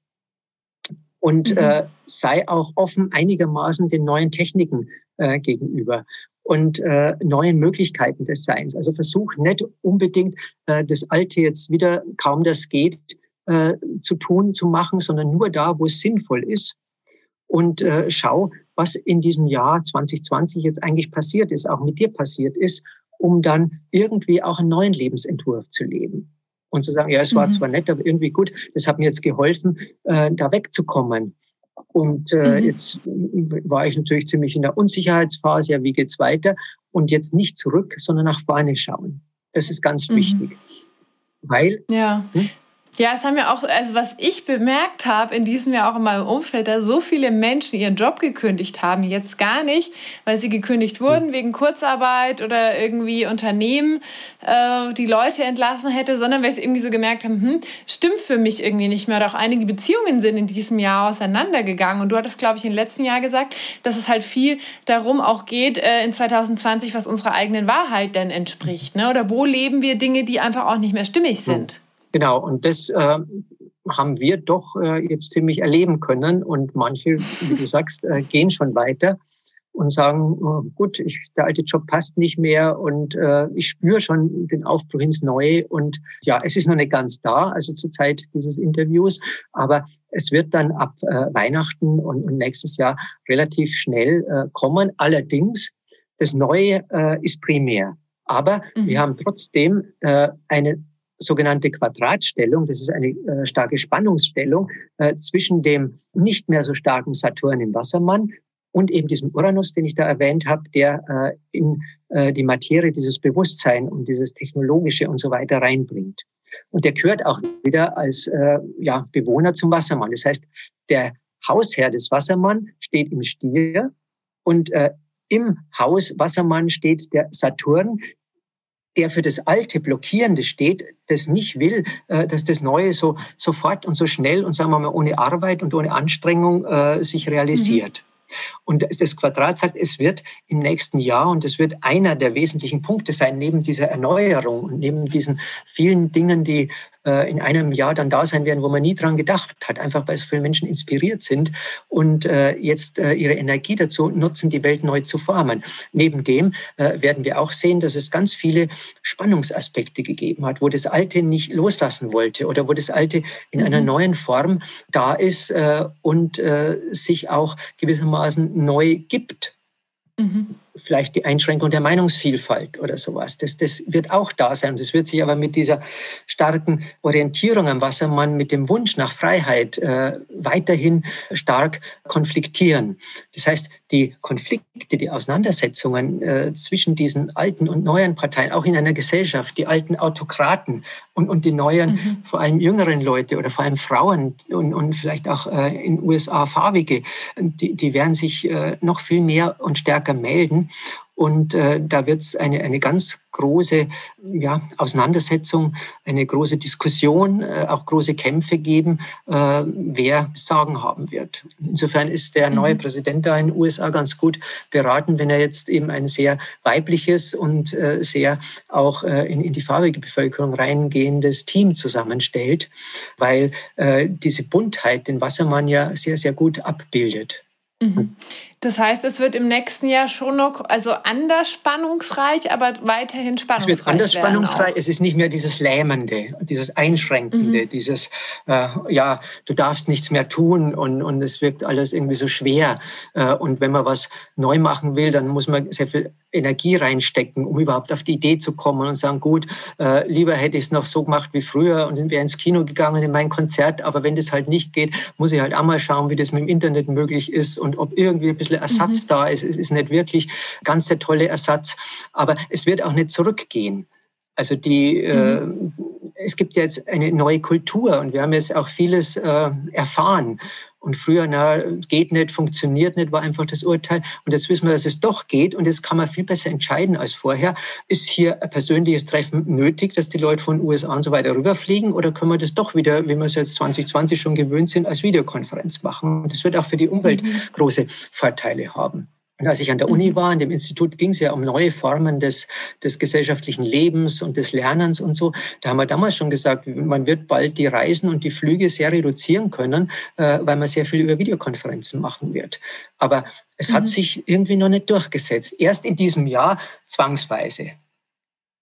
Und mhm. äh, sei auch offen einigermaßen den neuen Techniken äh, gegenüber und äh, neuen Möglichkeiten des Seins. Also versuch nicht unbedingt äh, das Alte jetzt wieder, kaum das geht, äh, zu tun, zu machen, sondern nur da, wo es sinnvoll ist. Und äh, schau, was in diesem Jahr 2020 jetzt eigentlich passiert ist, auch mit dir passiert ist, um dann irgendwie auch einen neuen Lebensentwurf zu leben. Und zu sagen, ja, es war mhm. zwar nett, aber irgendwie gut, das hat mir jetzt geholfen, äh, da wegzukommen. Und äh, mhm. jetzt war ich natürlich ziemlich in der Unsicherheitsphase, ja, wie geht's weiter? Und jetzt nicht zurück, sondern nach vorne schauen. Das ist ganz mhm. wichtig. Weil, ja. Hm? Ja, es haben ja auch, also was ich bemerkt habe in diesem Jahr auch in meinem Umfeld, dass so viele Menschen ihren Job gekündigt haben, jetzt gar nicht, weil sie gekündigt wurden wegen Kurzarbeit oder irgendwie Unternehmen äh, die Leute entlassen hätte, sondern weil sie irgendwie so gemerkt haben, hm, stimmt für mich irgendwie nicht mehr. Oder auch einige Beziehungen sind in diesem Jahr auseinandergegangen. Und du hattest, glaube ich, im letzten Jahr gesagt, dass es halt viel darum auch geht äh, in 2020, was unserer eigenen Wahrheit denn entspricht. Ne? Oder wo leben wir Dinge, die einfach auch nicht mehr stimmig sind. Genau, und das äh, haben wir doch äh, jetzt ziemlich erleben können. Und manche, wie du sagst, äh, gehen schon weiter und sagen, oh, gut, ich, der alte Job passt nicht mehr und äh, ich spüre schon den Aufbruch ins Neue. Und ja, es ist noch nicht ganz da, also zur Zeit dieses Interviews, aber es wird dann ab äh, Weihnachten und, und nächstes Jahr relativ schnell äh, kommen. Allerdings, das Neue äh, ist primär. Aber mhm. wir haben trotzdem äh, eine sogenannte Quadratstellung, das ist eine äh, starke Spannungsstellung äh, zwischen dem nicht mehr so starken Saturn im Wassermann und eben diesem Uranus, den ich da erwähnt habe, der äh, in äh, die Materie dieses Bewusstsein und dieses Technologische und so weiter reinbringt. Und der gehört auch wieder als äh, ja, Bewohner zum Wassermann. Das heißt, der Hausherr des Wassermann steht im Stier und äh, im Haus Wassermann steht der Saturn, der für das Alte Blockierende steht, das nicht will, äh, dass das Neue so sofort und so schnell und sagen wir mal ohne Arbeit und ohne Anstrengung äh, sich realisiert. Mhm. Und das Quadrat sagt, es wird im nächsten Jahr und es wird einer der wesentlichen Punkte sein, neben dieser Erneuerung und neben diesen vielen Dingen, die äh, in einem Jahr dann da sein werden, wo man nie dran gedacht hat, einfach weil so viele Menschen inspiriert sind und äh, jetzt äh, ihre Energie dazu nutzen, die Welt neu zu formen. Neben dem werden wir auch sehen, dass es ganz viele Spannungsaspekte gegeben hat, wo das Alte nicht loslassen wollte oder wo das Alte in einer mhm. neuen Form da ist und sich auch gewissermaßen neu gibt. Mhm vielleicht die Einschränkung der Meinungsvielfalt oder sowas. Das, das wird auch da sein. Das wird sich aber mit dieser starken Orientierung am Wassermann, mit dem Wunsch nach Freiheit äh, weiterhin stark konfliktieren. Das heißt, die Konflikte, die Auseinandersetzungen äh, zwischen diesen alten und neuen Parteien, auch in einer Gesellschaft, die alten Autokraten und, und die neuen, mhm. vor allem jüngeren Leute oder vor allem Frauen und, und vielleicht auch äh, in USA Farbige, die, die werden sich äh, noch viel mehr und stärker melden und äh, da wird es eine, eine ganz große ja, Auseinandersetzung, eine große Diskussion, äh, auch große Kämpfe geben, äh, wer Sagen haben wird. Insofern ist der neue mhm. Präsident da in den USA ganz gut beraten, wenn er jetzt eben ein sehr weibliches und äh, sehr auch äh, in, in die farbige Bevölkerung reingehendes Team zusammenstellt, weil äh, diese Buntheit den Wassermann ja sehr, sehr gut abbildet. Mhm. Das heißt, es wird im nächsten Jahr schon noch, also anders spannungsreich, aber weiterhin spannungsreich. Es wird anders spannungsreich. Es ist nicht mehr dieses Lähmende, dieses Einschränkende, mhm. dieses, äh, ja, du darfst nichts mehr tun und, und es wirkt alles irgendwie so schwer. Äh, und wenn man was neu machen will, dann muss man sehr viel Energie reinstecken, um überhaupt auf die Idee zu kommen und sagen, gut, äh, lieber hätte ich es noch so gemacht wie früher und wäre ins Kino gegangen in mein Konzert. Aber wenn das halt nicht geht, muss ich halt auch mal schauen, wie das mit dem Internet möglich ist und ob irgendwie ein bisschen Ersatz mhm. da ist. Es ist nicht wirklich ganz der tolle Ersatz, aber es wird auch nicht zurückgehen. Also die, mhm. äh, es gibt jetzt eine neue Kultur und wir haben jetzt auch vieles äh, erfahren. Und früher, na, geht nicht, funktioniert nicht, war einfach das Urteil. Und jetzt wissen wir, dass es doch geht. Und jetzt kann man viel besser entscheiden als vorher. Ist hier ein persönliches Treffen nötig, dass die Leute von USA und so weiter rüberfliegen? Oder können wir das doch wieder, wie wir es jetzt 2020 schon gewöhnt sind, als Videokonferenz machen? Und das wird auch für die Umwelt mhm. große Vorteile haben. Und als ich an der Uni war, in dem Institut, ging es ja um neue Formen des, des gesellschaftlichen Lebens und des Lernens und so. Da haben wir damals schon gesagt, man wird bald die Reisen und die Flüge sehr reduzieren können, äh, weil man sehr viel über Videokonferenzen machen wird. Aber es mhm. hat sich irgendwie noch nicht durchgesetzt. Erst in diesem Jahr zwangsweise.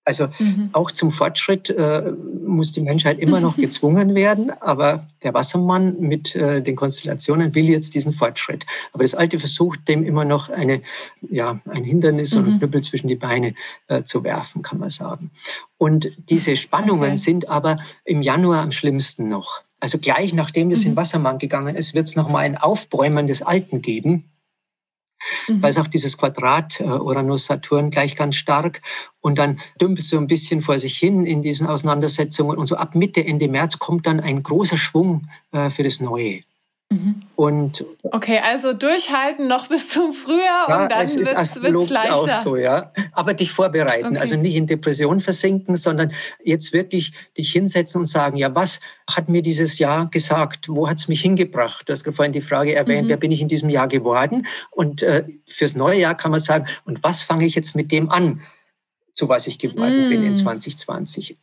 Also mhm. auch zum Fortschritt äh, muss die Menschheit immer noch <laughs> gezwungen werden, aber der Wassermann mit äh, den Konstellationen will jetzt diesen Fortschritt. Aber das Alte versucht dem immer noch eine, ja, ein Hindernis mhm. und Knüppel zwischen die Beine äh, zu werfen, kann man sagen. Und diese Spannungen okay. sind aber im Januar am schlimmsten noch. Also gleich nachdem das mhm. in Wassermann gegangen ist, wird es nochmal ein Aufbäumen des Alten geben. Mhm. Da ist auch dieses Quadrat äh, Uranus-Saturn gleich ganz stark. Und dann dümpelt so ein bisschen vor sich hin in diesen Auseinandersetzungen. Und so ab Mitte, Ende März kommt dann ein großer Schwung äh, für das Neue. Mhm. Und okay, also durchhalten noch bis zum Frühjahr ja, und dann wird es leichter. Auch so, ja. Aber dich vorbereiten, okay. also nicht in Depression versinken, sondern jetzt wirklich dich hinsetzen und sagen, ja, was hat mir dieses Jahr gesagt? Wo hat es mich hingebracht? Du hast vorhin die Frage erwähnt, mhm. wer bin ich in diesem Jahr geworden? Und äh, fürs neue Jahr kann man sagen, und was fange ich jetzt mit dem an, zu was ich geworden mhm. bin in 2020?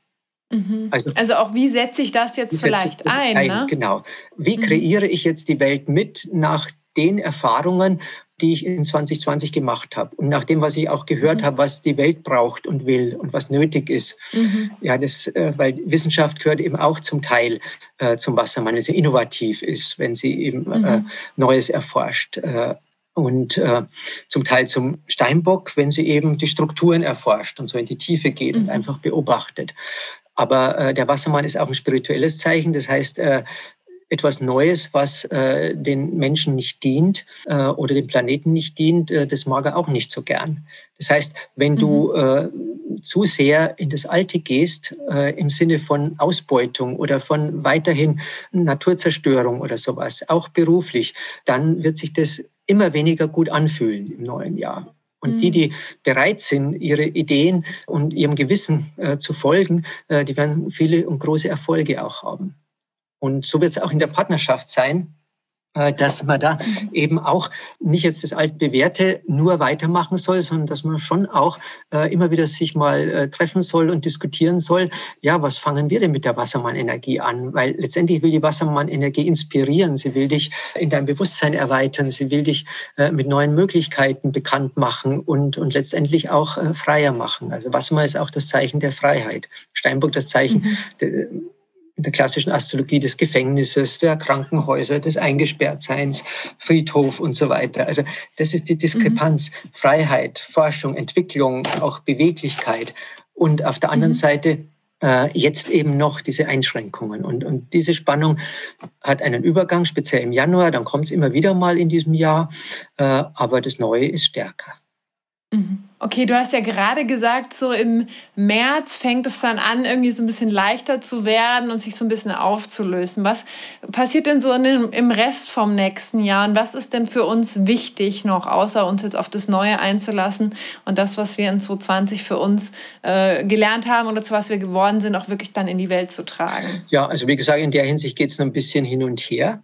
Mhm. Also, also auch, wie setze ich das jetzt vielleicht das ein? ein ne? Genau. Wie mhm. kreiere ich jetzt die Welt mit nach den Erfahrungen, die ich in 2020 gemacht habe und nach dem, was ich auch gehört mhm. habe, was die Welt braucht und will und was nötig ist. Mhm. Ja, das, äh, weil Wissenschaft gehört eben auch zum Teil äh, zum Wassermann, wenn sie innovativ ist, wenn sie eben äh, mhm. Neues erforscht. Äh, und äh, zum Teil zum Steinbock, wenn sie eben die Strukturen erforscht und so in die Tiefe geht und mhm. einfach beobachtet. Aber äh, der Wassermann ist auch ein spirituelles Zeichen. Das heißt, äh, etwas Neues, was äh, den Menschen nicht dient äh, oder dem Planeten nicht dient, äh, das mag er auch nicht so gern. Das heißt, wenn mhm. du äh, zu sehr in das Alte gehst, äh, im Sinne von Ausbeutung oder von weiterhin Naturzerstörung oder sowas, auch beruflich, dann wird sich das immer weniger gut anfühlen im neuen Jahr. Und die, mhm. die bereit sind, ihre Ideen und ihrem Gewissen äh, zu folgen, äh, die werden viele und große Erfolge auch haben. Und so wird es auch in der Partnerschaft sein. Äh, dass man da eben auch nicht jetzt das altbewährte nur weitermachen soll, sondern dass man schon auch äh, immer wieder sich mal äh, treffen soll und diskutieren soll, ja, was fangen wir denn mit der Wassermann-Energie an? Weil letztendlich will die Wassermann-Energie inspirieren, sie will dich in deinem Bewusstsein erweitern, sie will dich mit neuen Möglichkeiten bekannt machen und, und letztendlich auch freier machen. Also Wassermann ist auch das Zeichen der Freiheit. Steinburg das Zeichen mhm in der klassischen Astrologie des Gefängnisses, der Krankenhäuser, des Eingesperrtseins, Friedhof und so weiter. Also das ist die Diskrepanz. Mhm. Freiheit, Forschung, Entwicklung, auch Beweglichkeit. Und auf der anderen mhm. Seite äh, jetzt eben noch diese Einschränkungen. Und, und diese Spannung hat einen Übergang, speziell im Januar, dann kommt es immer wieder mal in diesem Jahr, äh, aber das Neue ist stärker. Mhm. Okay, du hast ja gerade gesagt, so im März fängt es dann an, irgendwie so ein bisschen leichter zu werden und sich so ein bisschen aufzulösen. Was passiert denn so dem, im Rest vom nächsten Jahr und was ist denn für uns wichtig noch, außer uns jetzt auf das Neue einzulassen und das, was wir in 2020 für uns äh, gelernt haben oder zu was wir geworden sind, auch wirklich dann in die Welt zu tragen? Ja, also wie gesagt, in der Hinsicht geht es noch ein bisschen hin und her.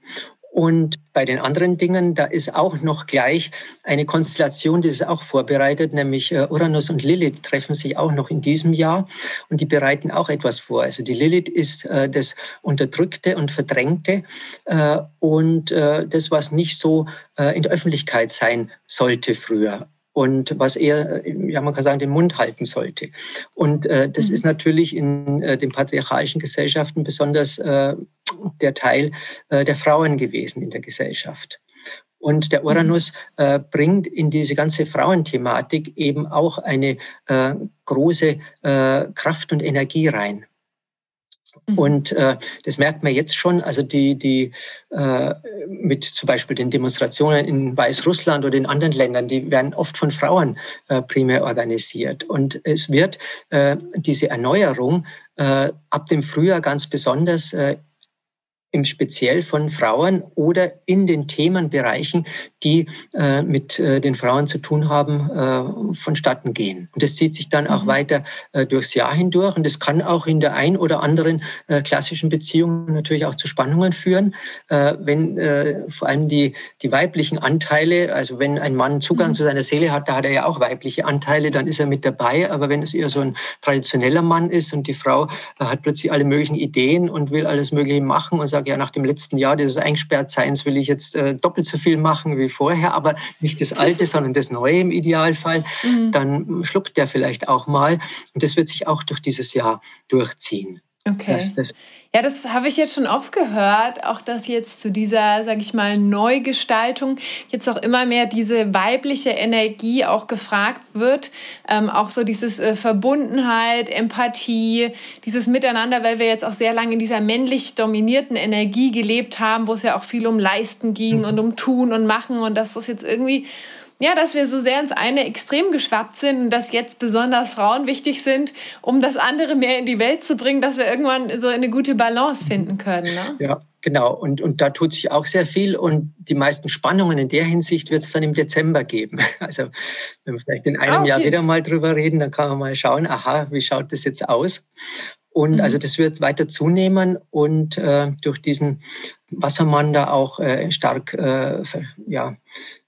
Und bei den anderen Dingen, da ist auch noch gleich eine Konstellation, die ist auch vorbereitet, nämlich äh, Uranus und Lilith treffen sich auch noch in diesem Jahr und die bereiten auch etwas vor. Also die Lilith ist äh, das Unterdrückte und Verdrängte äh, und das, was nicht so in der Öffentlichkeit sein sollte früher und was er, ja, man kann sagen, den Mund halten sollte. Und äh, das mhm. ist natürlich in äh, den patriarchalischen Gesellschaften besonders äh, der Teil äh, der Frauen gewesen in der Gesellschaft. Und der mhm. Uranus äh, bringt in diese ganze Frauenthematik eben auch eine äh, große äh, Kraft und Energie rein. Mhm. Und äh, das merkt man jetzt schon, also die, die äh, mit zum Beispiel den Demonstrationen in Weißrussland oder in anderen Ländern, die werden oft von Frauen äh, primär organisiert. Und es wird äh, diese Erneuerung äh, ab dem Frühjahr ganz besonders äh, im Speziell von Frauen oder in den Themenbereichen, die äh, mit äh, den Frauen zu tun haben, äh, vonstatten gehen. Und das zieht sich dann auch mhm. weiter äh, durchs Jahr hindurch. Und das kann auch in der ein oder anderen äh, klassischen Beziehung natürlich auch zu Spannungen führen, äh, wenn vor allem die, die weiblichen Anteile, also wenn ein Mann Zugang mhm. zu seiner Seele hat, da hat er ja auch weibliche Anteile, dann ist er mit dabei. Aber wenn es eher so ein traditioneller Mann ist und die Frau hat plötzlich alle möglichen Ideen und will alles Mögliche machen und sagt, sage, ja, nach dem letzten Jahr dieses Eingesperrtseins will ich jetzt äh, doppelt so viel machen wie vorher, aber nicht das Alte, sondern das Neue im Idealfall, mhm. dann schluckt der vielleicht auch mal. Und das wird sich auch durch dieses Jahr durchziehen. Okay. Das, das ja, das habe ich jetzt schon oft gehört, auch dass jetzt zu dieser, sage ich mal, Neugestaltung jetzt auch immer mehr diese weibliche Energie auch gefragt wird. Ähm, auch so dieses äh, Verbundenheit, Empathie, dieses Miteinander, weil wir jetzt auch sehr lange in dieser männlich dominierten Energie gelebt haben, wo es ja auch viel um Leisten ging mhm. und um Tun und Machen und dass das jetzt irgendwie ja, dass wir so sehr ins eine Extrem geschwappt sind und dass jetzt besonders Frauen wichtig sind, um das andere mehr in die Welt zu bringen, dass wir irgendwann so eine gute Balance finden können. Ne? Ja, genau. Und, und da tut sich auch sehr viel. Und die meisten Spannungen in der Hinsicht wird es dann im Dezember geben. <laughs> Also wenn wir vielleicht in einem ah, okay. Jahr wieder mal drüber reden, dann kann man mal schauen, aha, wie schaut das jetzt aus? Und mhm. also das wird weiter zunehmen und äh, durch diesen Wassermann da auch äh, stark äh, ja,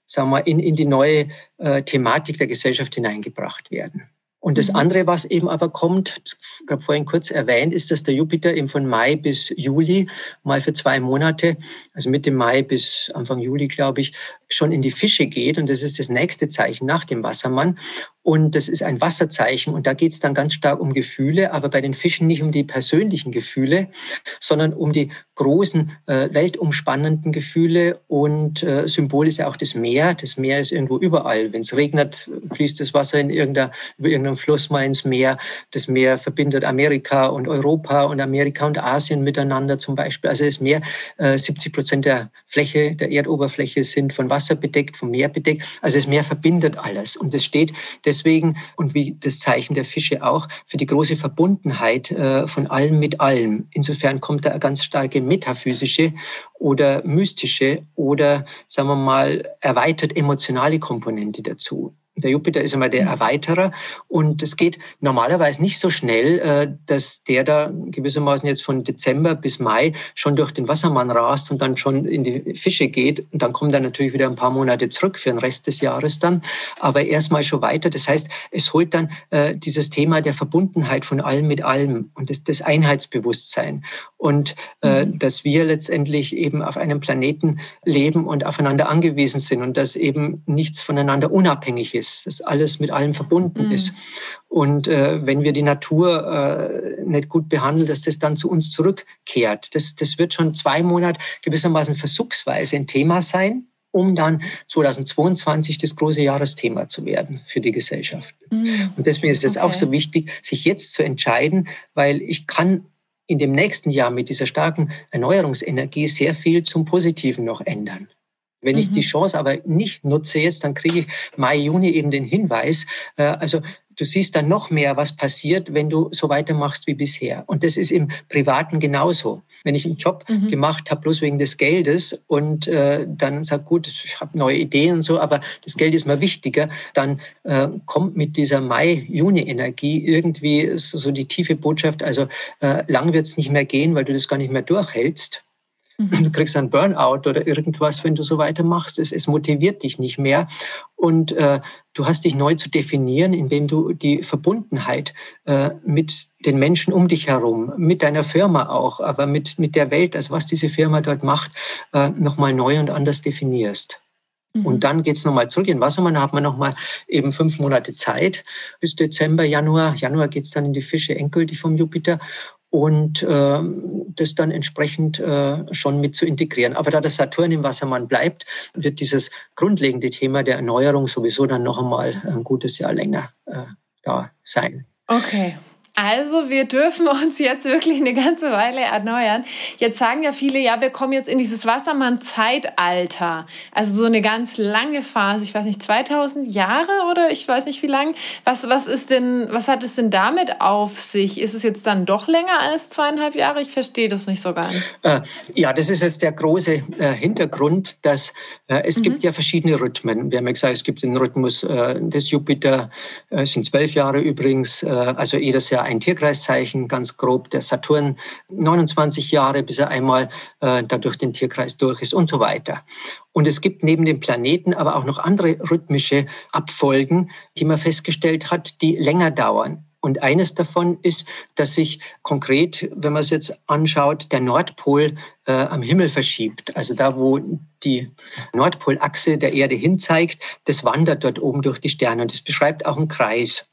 sagen wir, in, in die neue äh, Thematik der Gesellschaft hineingebracht werden. Und das mhm. andere, was eben aber kommt, ich habe vorhin kurz erwähnt, ist, dass der Jupiter eben von Mai bis Juli mal für zwei Monate, also Mitte Mai bis Anfang Juli, glaube ich, schon in die Fische geht. Und das ist das nächste Zeichen nach dem Wassermann. Und das ist ein Wasserzeichen. Und da geht es dann ganz stark um Gefühle, aber bei den Fischen nicht um die persönlichen Gefühle, sondern um die großen, äh, weltumspannenden Gefühle. Und äh, Symbol ist ja auch das Meer. Das Meer ist irgendwo überall. Wenn es regnet, fließt das Wasser in irgendeiner, über irgendeinen Fluss mal ins Meer. Das Meer verbindet Amerika und Europa und Amerika und Asien miteinander zum Beispiel. Also das Meer, äh, 70 Prozent der Fläche, der Erdoberfläche sind von Wasser bedeckt, vom Meer bedeckt. Also das Meer verbindet alles. Und es steht deswegen und wie das Zeichen der Fische auch für die große Verbundenheit äh, von allem mit allem. Insofern kommt da eine ganz starke metaphysische oder mystische oder sagen wir mal erweitert emotionale Komponente dazu. Der Jupiter ist einmal der mhm. Erweiterer und es geht normalerweise nicht so schnell, äh, dass der da gewissermaßen jetzt von Dezember bis Mai schon durch den Wassermann rast und dann schon in die Fische geht und dann kommt er natürlich wieder ein paar Monate zurück für den Rest des Jahres dann, aber erstmal schon weiter. Das heißt, es holt dann äh, dieses Thema der Verbundenheit von allem mit allem und das, das Einheitsbewusstsein und äh, mhm. dass wir letztendlich eben auf einem Planeten leben und aufeinander angewiesen sind und dass eben nichts voneinander unabhängig ist dass alles mit allem verbunden mhm. ist. Und äh, wenn wir die Natur äh, nicht gut behandeln, dass das dann zu uns zurückkehrt. Das, das wird schon zwei Monate gewissermaßen versuchsweise ein Thema sein um dann 2022 das große Jahresthema zu werden für die Gesellschaft. Mhm. Und deswegen ist es okay. auch so wichtig, sich jetzt zu entscheiden, weil ich kann in dem nächsten Jahr mit dieser starken Erneuerungsenergie sehr viel zum Positiven noch ändern. Wenn mhm. ich die mhm. Chance aber nicht nutze jetzt, dann kriege ich Mai, Juni eben den Hinweis. Äh, also du siehst dann noch mehr, was passiert, wenn du so weitermachst wie bisher. Und das ist im Privaten genauso. Wenn ich einen Job mhm. gemacht habe, bloß wegen des Geldes und äh, dann sag gut, ich habe neue Ideen und so, aber das Geld ist mir wichtiger, dann äh, kommt mit dieser Mai-Juni-Energie irgendwie so, so, die tiefe Botschaft, also äh, lang wird es nicht mehr gehen, weil du das gar nicht mehr durchhältst. Mhm. Du kriegst einen Burnout oder irgendwas, wenn du so weitermachst. Es, es motiviert dich nicht mehr. Und äh, du hast dich neu zu definieren, indem du die Verbundenheit äh, mit den Menschen um dich herum, mit deiner Firma auch, aber mit, mit der Welt, also was diese Firma dort macht, äh, nochmal neu und anders definierst. Mhm. Und dann geht's nochmal zurück in Wassermann, da hat man nochmal eben fünf Monate Zeit bis Dezember, Januar. Januar geht's dann in die Fische endgültig vom Jupiter und äh, das dann entsprechend äh, schon mit zu integrieren. Aber da der Saturn im Wassermann bleibt, wird dieses grundlegende Thema der Erneuerung sowieso dann noch einmal ein gutes Jahr länger äh, da sein. Okay. Also wir dürfen uns jetzt wirklich eine ganze Weile erneuern. Jetzt sagen ja viele, ja, wir kommen jetzt in dieses Wassermann-Zeitalter. Also so eine ganz lange Phase. Ich weiß nicht, 2000 Jahre oder ich weiß nicht wie lang. Was, was ist denn, was hat es denn damit auf sich? Ist es jetzt dann doch länger als zweieinhalb Jahre? Ich verstehe das nicht so ganz. Äh, ja, das ist jetzt der große äh, Hintergrund, dass äh, es mhm. gibt ja verschiedene Rhythmen. Wir haben ja gesagt, es gibt den Rhythmus des Jupiter, es sind zwölf Jahre übrigens, also jedes Jahr ein Tierkreiszeichen, ganz grob. Der Saturn 29 Jahre, bis er einmal äh, dadurch den Tierkreis durch ist und so weiter. Und es gibt neben den Planeten aber auch noch andere rhythmische Abfolgen, die man festgestellt hat, die länger dauern. Und eines davon ist, dass sich konkret, wenn man es jetzt anschaut, der Nordpol äh, am Himmel verschiebt. Also da, wo die Nordpolachse der Erde hinzeigt, das wandert dort oben durch die Sterne und das beschreibt auch einen Kreis.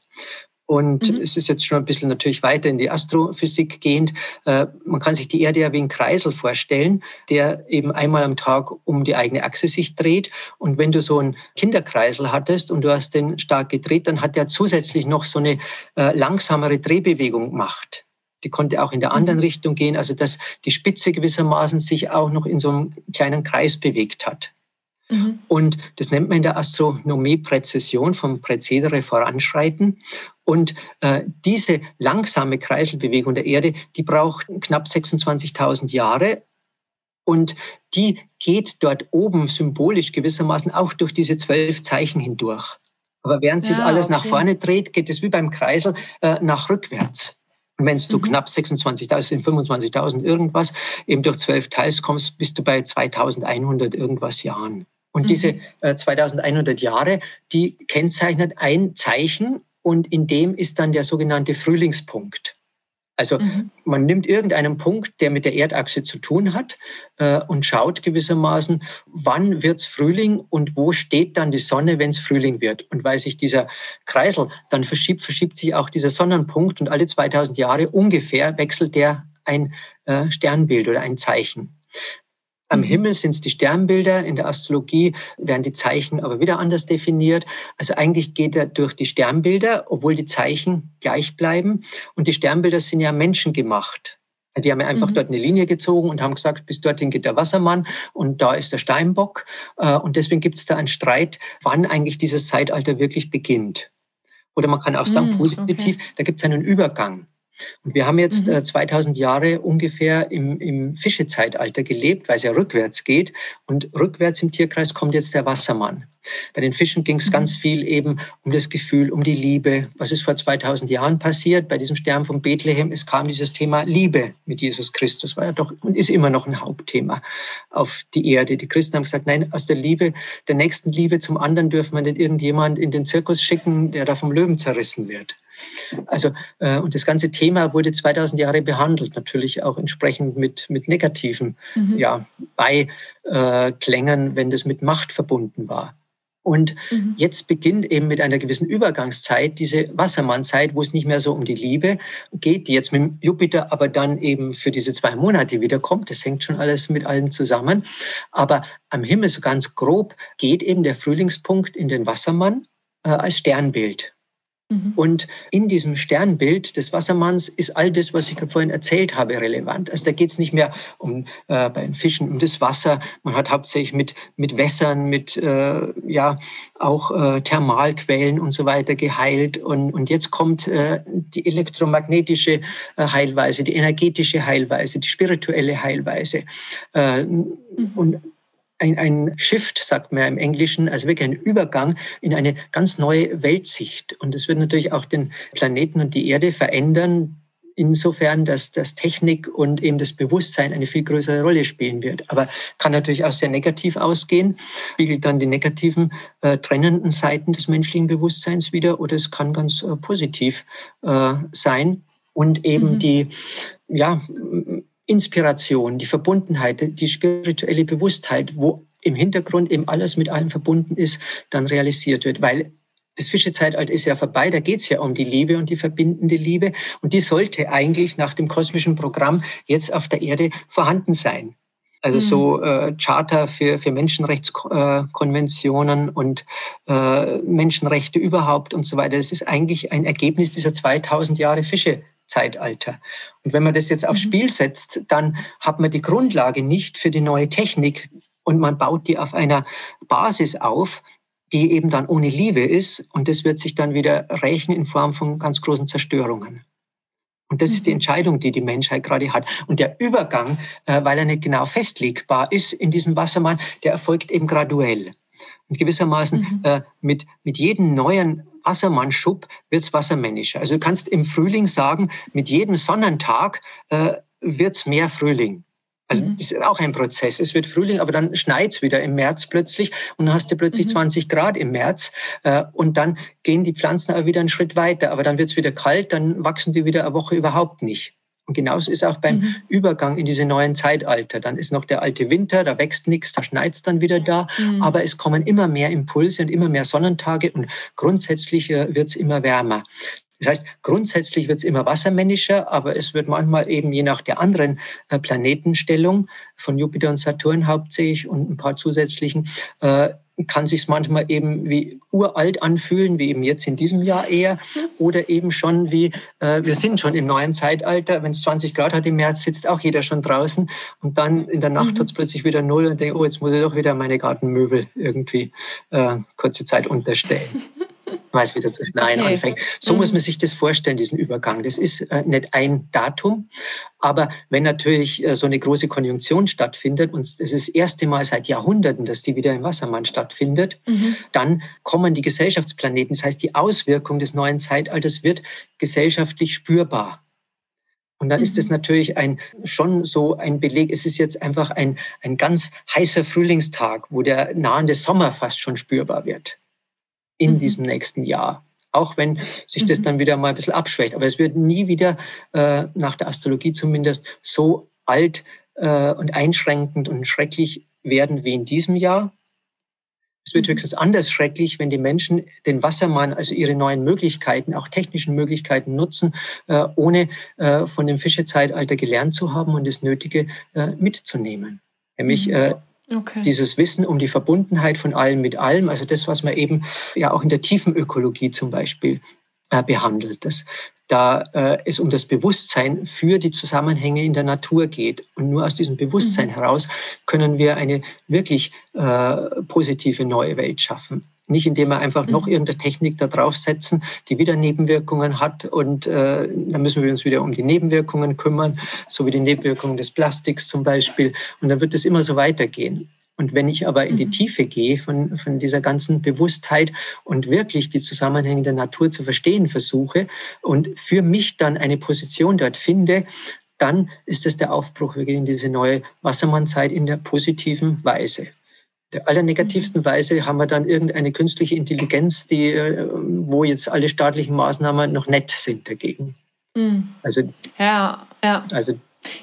Und mhm. es ist jetzt schon ein bisschen natürlich weiter in die Astrophysik gehend. Äh, man kann sich die Erde ja wie ein Kreisel vorstellen, der eben einmal am Tag um die eigene Achse sich dreht. Und wenn du so einen Kinderkreisel hattest und du hast den stark gedreht, dann hat der zusätzlich noch so eine äh, langsamere Drehbewegung gemacht. Die konnte auch in der anderen mhm. Richtung gehen, also dass die Spitze gewissermaßen sich auch noch in so einem kleinen Kreis bewegt hat. Mhm. Und das nennt man in der Astronomie Präzision vom Präzedere voranschreiten. Und äh, diese langsame Kreiselbewegung der Erde, die braucht knapp 26.000 Jahre. Und die geht dort oben symbolisch gewissermaßen auch durch diese zwölf Zeichen hindurch. Aber während sich ja, alles okay. nach vorne dreht, geht es wie beim Kreisel äh, nach rückwärts. Und wenn du mhm. knapp 26.000, 25.000 irgendwas eben durch zwölf teilst, kommst, bist du bei 2.100 irgendwas Jahren. Und mhm. diese äh, 2100 Jahre, die kennzeichnet ein Zeichen und in dem ist dann der sogenannte Frühlingspunkt. Also mhm. man nimmt irgendeinen Punkt, der mit der Erdachse zu tun hat äh, und schaut gewissermaßen, wann wird's Frühling und wo steht dann die Sonne, wenn es Frühling wird. Und weil sich dieser Kreisel dann verschiebt, verschiebt sich auch dieser Sonnenpunkt und alle 2000 Jahre ungefähr wechselt der ein äh, Sternbild oder ein Zeichen. Am mhm. Himmel sind es die Sternbilder, in der Astrologie werden die Zeichen aber wieder anders definiert. Also eigentlich geht er durch die Sternbilder, obwohl die Zeichen gleich bleiben. Und die Sternbilder sind ja menschengemacht. Also die haben ja einfach mhm. dort eine Linie gezogen und haben gesagt, bis dorthin geht der Wassermann und da ist der Steinbock. Äh, und deswegen gibt es da einen Streit, wann eigentlich dieses Zeitalter wirklich beginnt. Oder man kann auch sagen, mhm, positiv, okay. da gibt es einen Übergang. Und wir haben jetzt mhm. äh, 2000 Jahre ungefähr im, im Fischezeitalter gelebt, weil es ja rückwärts geht. Und rückwärts im Tierkreis kommt jetzt der Wassermann. Bei den Fischen ging es mhm. ganz viel eben um das Gefühl, um die Liebe. Was ist vor 2000 Jahren passiert bei diesem Stern von Bethlehem? Es kam dieses Thema Liebe mit Jesus Christus, war ja doch und ist immer noch ein Hauptthema auf die Erde. Die Christen haben gesagt, nein, aus der Liebe, der nächsten Liebe zum anderen dürfen wir nicht irgendjemand in den Zirkus schicken, der da vom Löwen zerrissen wird. Also, äh, und das ganze Thema wurde 2000 Jahre behandelt, natürlich auch entsprechend mit, mit negativen mhm. ja, Beiklängen, wenn das mit Macht verbunden war. Und mhm. jetzt beginnt eben mit einer gewissen Übergangszeit diese Wassermannzeit, wo es nicht mehr so um die Liebe geht, die jetzt mit Jupiter aber dann eben für diese zwei Monate wiederkommt. Das hängt schon alles mit allem zusammen. Aber am Himmel so ganz grob geht eben der Frühlingspunkt in den Wassermann äh, als Sternbild. Mhm. Und in diesem Sternbild des Wassermanns ist all das, was ich vorhin erzählt habe, relevant. Also da geht es nicht mehr um äh, bei den Fischen um das Wasser. Man hat hauptsächlich mit mit Wässern, mit äh, ja auch äh, Thermalquellen und so weiter geheilt. Und und jetzt kommt äh, die elektromagnetische äh, Heilweise, die energetische Heilweise, die spirituelle Heilweise. Äh, mhm. Und ein, ein Shift, sagt man im Englischen, also wirklich ein Übergang in eine ganz neue Weltsicht. Und es wird natürlich auch den Planeten und die Erde verändern, insofern, dass das Technik und eben das Bewusstsein eine viel größere Rolle spielen wird. Aber kann natürlich auch sehr negativ ausgehen, spiegelt dann die negativen äh, trennenden Seiten des menschlichen Bewusstseins wieder, oder es kann ganz äh, positiv äh, sein und eben mhm. die ja Inspiration, die Verbundenheit, die spirituelle Bewusstheit, wo im Hintergrund eben alles mit allem verbunden ist, dann realisiert wird. Weil das Fischezeitalter ist ja vorbei, da geht es ja um die Liebe und die verbindende Liebe. Und die sollte eigentlich nach dem kosmischen Programm jetzt auf der Erde vorhanden sein. Also so mhm. äh, Charter für, für Menschenrechtskonventionen und äh, Menschenrechte überhaupt und so weiter. Das ist eigentlich ein Ergebnis dieser 2000 Jahre Fische Zeitalter. Und wenn man das jetzt aufs mhm. Spiel setzt, dann hat man die Grundlage nicht für die neue Technik und man baut die auf einer Basis auf, die eben dann ohne Liebe ist und das wird sich dann wieder rächen in Form von ganz großen Zerstörungen. Und das ist die mhm. Entscheidung, die die Menschheit gerade hat. Und der Übergang, äh, weil er nicht genau festlegbar ist in diesem Wassermann, der erfolgt eben graduell. Und gewissermaßen mhm. äh, mit, mit jedem neuen Wassermannschub wird's wassermännischer. Also du kannst im Frühling sagen, mit jedem Sonnentag äh, wird's mehr Frühling. Also mhm. das ist auch ein Prozess. Es wird Frühling, aber dann schneit es wieder im März plötzlich und dann hast du plötzlich mhm. 20 Grad im März äh, und dann gehen die Pflanzen aber wieder einen Schritt weiter. Aber dann wird es wieder kalt, dann wachsen die wieder eine Woche überhaupt nicht. Und genauso ist auch beim mhm. Übergang in diese neuen Zeitalter. Dann ist noch der alte Winter, da wächst nichts, da schneit es dann wieder da. Mhm. Aber es kommen immer mehr Impulse und immer mehr Sonnentage und grundsätzlich äh, wird es immer wärmer. Das heißt, grundsätzlich wird es immer wassermännischer, aber es wird manchmal eben je nach der anderen äh, Planetenstellung von Jupiter und Saturn hauptsächlich und ein paar zusätzlichen, äh, kann sich manchmal eben wie uralt anfühlen, wie eben jetzt in diesem Jahr eher, oder eben schon wie, äh, wir sind schon im neuen Zeitalter, wenn es 20 Grad hat im März, sitzt auch jeder schon draußen und dann in der Nacht mhm. hat es plötzlich wieder null und denkt, oh, jetzt muss ich doch wieder meine Gartenmöbel irgendwie äh, kurze Zeit unterstellen. <laughs> weil es wieder zu schneien okay. anfängt. So mhm. muss man sich das vorstellen, diesen Übergang. Das ist äh, nicht ein Datum, aber wenn natürlich äh, so eine große Konjunktion stattfindet und es ist das erste Mal seit Jahrhunderten, dass die wieder im Wassermann stattfindet, mhm. dann kommen die Gesellschaftsplaneten. Das heißt, die Auswirkung des neuen Zeitalters wird gesellschaftlich spürbar. Und dann ist es mhm. natürlich ein, schon so ein Beleg. Es ist jetzt einfach ein, ein ganz heißer Frühlingstag, wo der nahende Sommer fast schon spürbar wird in mhm. diesem nächsten Jahr. Auch wenn sich das mhm. dann wieder mal ein bisschen abschwächt. Aber es wird nie wieder, äh, nach der Astrologie zumindest, so alt äh, und einschränkend und schrecklich werden wie in diesem Jahr. Es wird mhm. höchstens anders schrecklich, wenn die Menschen den Wassermann, also ihre neuen Möglichkeiten, auch technischen Möglichkeiten nutzen, äh, ohne äh, von dem Fischezeitalter gelernt zu haben und das Nötige äh, mitzunehmen. Nämlich mhm. Okay. Dieses Wissen um die Verbundenheit von allem mit allem, also das, was man eben ja auch in der tiefen Ökologie zum Beispiel äh, behandelt, dass da äh, es um das Bewusstsein für die Zusammenhänge in der Natur geht. Und nur aus diesem Bewusstsein mhm. heraus können wir eine wirklich äh, positive neue Welt schaffen. Nicht indem wir einfach mhm. noch irgendeine Technik da draufsetzen, die wieder Nebenwirkungen hat und äh, dann müssen wir uns wieder um die Nebenwirkungen kümmern, so wie die Nebenwirkungen des Plastiks zum Beispiel. Und dann wird es immer so weitergehen. Und wenn ich aber in die mhm. Tiefe gehe von, von dieser ganzen Bewusstheit und wirklich die Zusammenhänge der Natur zu verstehen versuche und für mich dann eine Position dort finde, dann ist es der Aufbruch. Wir gehen in diese neue Wassermannzeit in der positiven Weise der allernegativsten mhm. Weise haben wir dann irgendeine künstliche Intelligenz, die, äh, wo jetzt alle staatlichen Maßnahmen noch nett sind dagegen. Mhm. Also, ja, ja. Also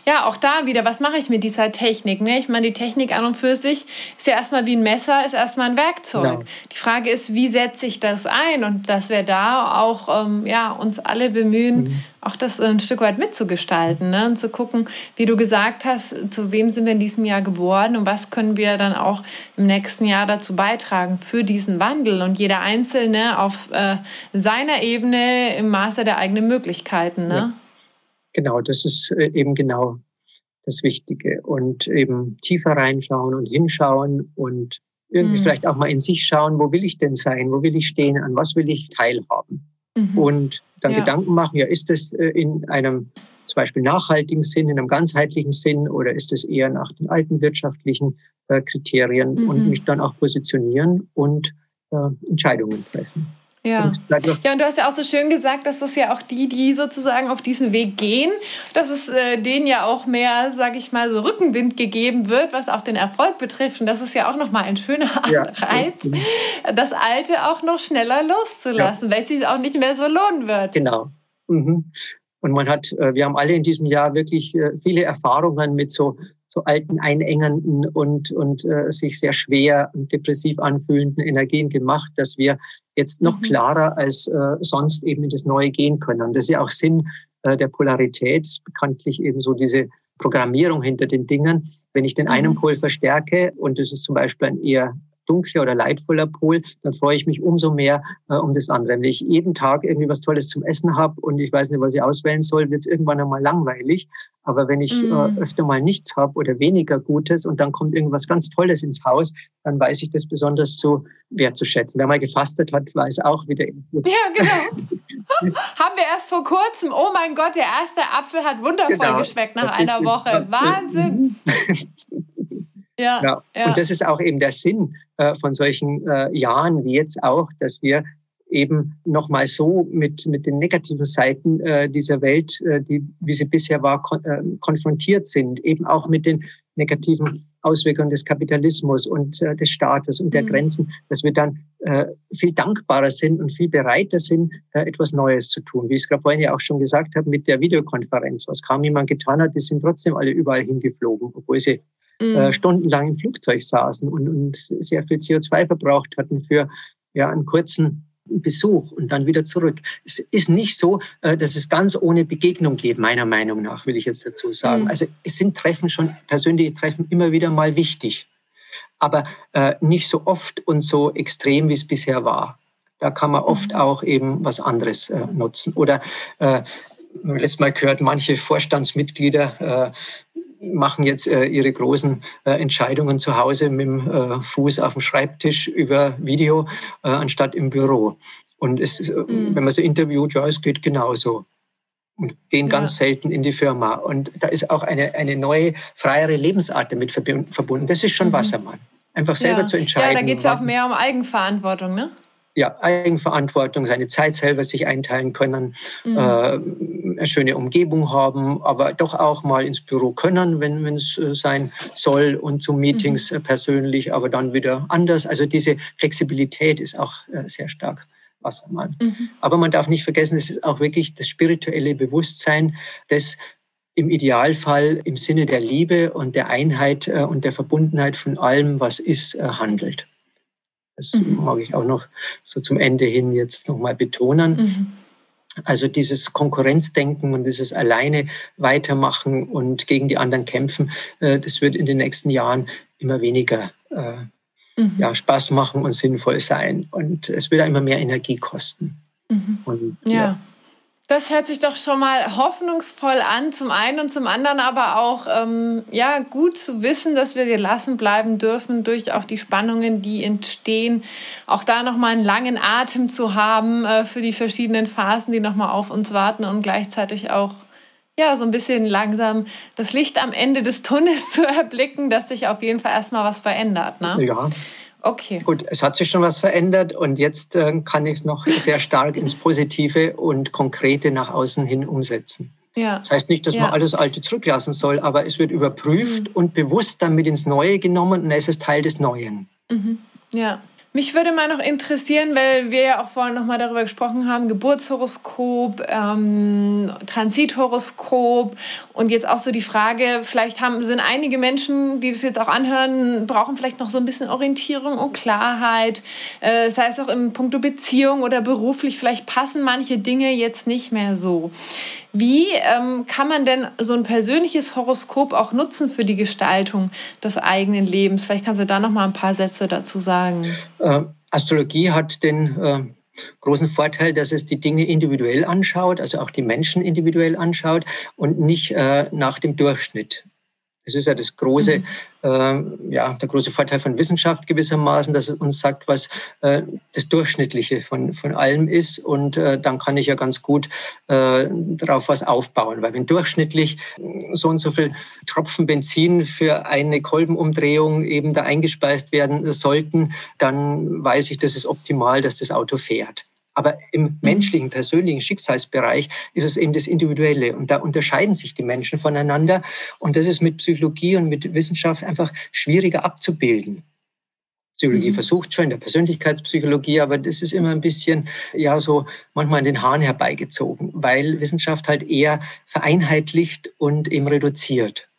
ja, auch da wieder, was mache ich mit dieser Technik? Ne? Ich meine, die Technik an und für sich ist ja erstmal wie ein Messer, ist erstmal ein Werkzeug. Genau. Die Frage ist, wie setze ich das ein? Und dass wir da auch ähm, ja, uns alle bemühen, mhm. auch das ein Stück weit mitzugestalten ne? und zu gucken, wie du gesagt hast, zu wem sind wir in diesem Jahr geworden und was können wir dann auch im nächsten Jahr dazu beitragen für diesen Wandel und jeder Einzelne auf äh, seiner Ebene im Maße der eigenen Möglichkeiten. Ne? Ja. Genau, das ist äh, eben genau das Wichtige. Und eben tiefer reinschauen und hinschauen und irgendwie mhm. vielleicht auch mal in sich schauen, wo will ich denn sein, wo will ich stehen, an was will ich teilhaben. Mhm. Und dann ja. Gedanken machen, ja, ist das äh, in einem zum Beispiel nachhaltigen Sinn, in einem ganzheitlichen Sinn oder ist es eher nach den alten wirtschaftlichen äh, Kriterien mhm. und mich dann auch positionieren und äh, Entscheidungen treffen. Ja. ja, und du hast ja auch so schön gesagt, dass das ja auch die, die sozusagen auf diesen Weg gehen, dass es äh, denen ja auch mehr, sag ich mal, so Rückenwind gegeben wird, was auch den Erfolg betrifft. Und das ist ja auch nochmal ein schöner ja. Reiz, das Alte auch noch schneller loszulassen, ja. weil es sich auch nicht mehr so lohnen wird. Genau. Mhm. Und man hat, äh, wir haben alle in diesem Jahr wirklich äh, viele Erfahrungen mit so so alten, einengenden und, und äh, sich sehr schwer und depressiv anfühlenden Energien gemacht, dass wir jetzt noch mhm. klarer als äh, sonst eben in das Neue gehen können. Und das ist ja auch Sinn äh, der Polarität, ist bekanntlich eben so diese Programmierung hinter den Dingen. Wenn ich den einen mhm. Pol verstärke und das ist zum Beispiel ein eher dunkler oder leidvoller Pol, dann freue ich mich umso mehr äh, um das andere. Wenn ich jeden Tag irgendwie was Tolles zum Essen habe und ich weiß nicht, was ich auswählen soll, wird es irgendwann einmal langweilig. Aber wenn ich mm. äh, öfter mal nichts habe oder weniger Gutes und dann kommt irgendwas ganz Tolles ins Haus, dann weiß ich das besonders zu wertzuschätzen. Wer mal gefastet hat, weiß auch wieder. <laughs> Ja, genau. <laughs> Haben wir erst vor kurzem, oh mein Gott, der erste Apfel hat wundervoll genau. geschmeckt nach einer <laughs> Woche. Wahnsinn. Ja, ja, ja, Und das ist auch eben der Sinn äh, von solchen äh, Jahren wie jetzt auch, dass wir eben nochmal so mit, mit den negativen Seiten äh, dieser Welt, äh, die, wie sie bisher war, kon äh, konfrontiert sind, eben auch mit den negativen Auswirkungen des Kapitalismus und äh, des Staates und der mhm. Grenzen, dass wir dann äh, viel dankbarer sind und viel bereiter sind, äh, etwas Neues zu tun. Wie ich es gerade vorhin ja auch schon gesagt habe mit der Videokonferenz. Was kaum jemand getan hat, die sind trotzdem alle überall hingeflogen, obwohl sie mhm. äh, stundenlang im Flugzeug saßen und, und sehr viel CO2 verbraucht hatten für ja, einen kurzen Besuch und dann wieder zurück. Es ist nicht so, äh, dass es ganz ohne Begegnung geht, meiner Meinung nach, will ich jetzt dazu sagen. Mhm. Also es sind Treffen schon, persönliche Treffen immer wieder mal wichtig, aber äh, nicht so oft und so extrem, wie es bisher war. Da kann man oft mhm. auch eben was anderes äh, nutzen. Oder letztes Mal gehört, manche Vorstandsmitglieder machen jetzt äh, ihre großen äh, Entscheidungen zu Hause mit dem äh, Fuß auf dem Schreibtisch über Video äh, anstatt im Büro. Und es, mhm. wenn man sie interviewt, ja, es geht genauso. Und gehen ja. ganz selten in die Firma. Und da ist auch eine, eine neue, freiere Lebensart damit verbunden. Das ist schon mhm. Wassermann. Einfach selber ja. zu entscheiden. Ja, da geht es ja auch mehr um Eigenverantwortung, ne? ja, Eigenverantwortung, seine Zeit selber sich einteilen können, mhm. äh, eine schöne Umgebung haben, aber doch auch mal ins Büro können, wenn es äh, sein soll und zu Meetings mhm. Äh, persönlich, aber dann wieder anders. Also diese Flexibilität ist auch äh, sehr stark. Wassermann. Mhm. Aber man darf nicht vergessen, es ist auch wirklich das spirituelle Bewusstsein, das im Idealfall im Sinne der Liebe und der Einheit und der Verbundenheit von allem, was ist, handelt. Das mhm. mag ich auch noch so zum Ende hin jetzt nochmal betonen. Mhm. Also dieses Konkurrenzdenken und dieses alleine weitermachen und gegen die anderen kämpfen, äh, das wird in den nächsten Jahren immer weniger äh, mhm. ja, Spaß machen und sinnvoll sein. Und es wird immer mehr Energie kosten. Mhm. Und, ja. ja. Das hört sich doch schon mal hoffnungsvoll an, zum einen und zum anderen aber auch ähm, ja, gut zu wissen, dass wir gelassen bleiben dürfen durch auch die Spannungen, die entstehen. Auch da nochmal einen langen Atem zu haben äh, für die verschiedenen Phasen, die nochmal auf uns warten und gleichzeitig auch ja, so ein bisschen langsam das Licht am Ende des Tunnels <laughs> zu erblicken, dass sich auf jeden Fall erstmal was verändert. Ne? Ja, Okay. Gut, es hat sich schon was verändert und jetzt äh, kann ich es noch sehr stark ins Positive und Konkrete nach außen hin umsetzen. Ja. Das heißt nicht, dass ja. man alles Alte zurücklassen soll, aber es wird überprüft mhm. und bewusst dann mit ins Neue genommen und es ist Teil des Neuen. Mhm. Ja. Mich würde mal noch interessieren, weil wir ja auch vorhin noch mal darüber gesprochen haben, Geburtshoroskop, ähm, Transithoroskop und jetzt auch so die Frage, vielleicht haben, sind einige Menschen, die das jetzt auch anhören, brauchen vielleicht noch so ein bisschen Orientierung und Klarheit, äh, sei es auch im Punkto Beziehung oder beruflich, vielleicht passen manche Dinge jetzt nicht mehr so. Wie ähm, kann man denn so ein persönliches Horoskop auch nutzen für die Gestaltung des eigenen Lebens? Vielleicht kannst du da noch mal ein paar Sätze dazu sagen. Äh, Astrologie hat den äh, großen Vorteil, dass es die Dinge individuell anschaut, also auch die Menschen individuell anschaut und nicht äh, nach dem Durchschnitt. Das ist ja das große, äh, ja, der große Vorteil von Wissenschaft gewissermaßen, dass es uns sagt, was äh, das Durchschnittliche von, von allem ist. Und äh, dann kann ich ja ganz gut äh, darauf was aufbauen. Weil wenn durchschnittlich so und so viel Tropfen Benzin für eine Kolbenumdrehung eben da eingespeist werden sollten, dann weiß ich, das ist optimal, dass das Auto fährt. Aber im mhm. menschlichen, persönlichen Schicksalsbereich ist es eben das Individuelle. Und da unterscheiden sich die Menschen voneinander. Und das ist mit Psychologie und mit Wissenschaft einfach schwieriger abzubilden. Psychologie mhm. versucht schon in der Persönlichkeitspsychologie, aber das ist immer ein bisschen, ja, so manchmal an den Haaren herbeigezogen, weil Wissenschaft halt eher vereinheitlicht und eben reduziert.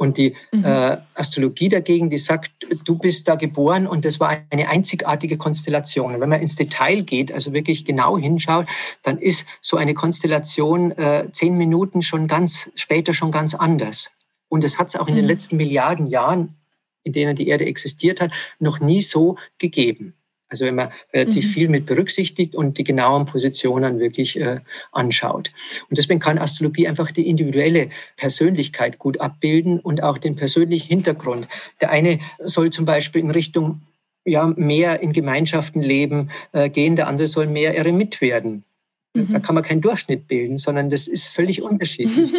Und die mhm. äh, Astrologie dagegen, die sagt, du bist da geboren und das war eine einzigartige Konstellation. Und wenn man ins Detail geht, also wirklich genau hinschaut, dann ist so eine Konstellation äh, zehn Minuten schon ganz, später schon ganz anders. Und es hat es auch in den mhm. letzten Milliarden Jahren, in denen die Erde existiert hat, noch nie so gegeben. Also wenn man relativ mhm. viel mit berücksichtigt und die genauen Positionen wirklich äh, anschaut. Und deswegen kann Astrologie einfach die individuelle Persönlichkeit gut abbilden und auch den persönlichen Hintergrund. Der eine soll zum Beispiel in Richtung ja, mehr in Gemeinschaften leben äh, gehen, der andere soll mehr Eremit werden. Mhm. Da kann man keinen Durchschnitt bilden, sondern das ist völlig <laughs> unterschiedlich.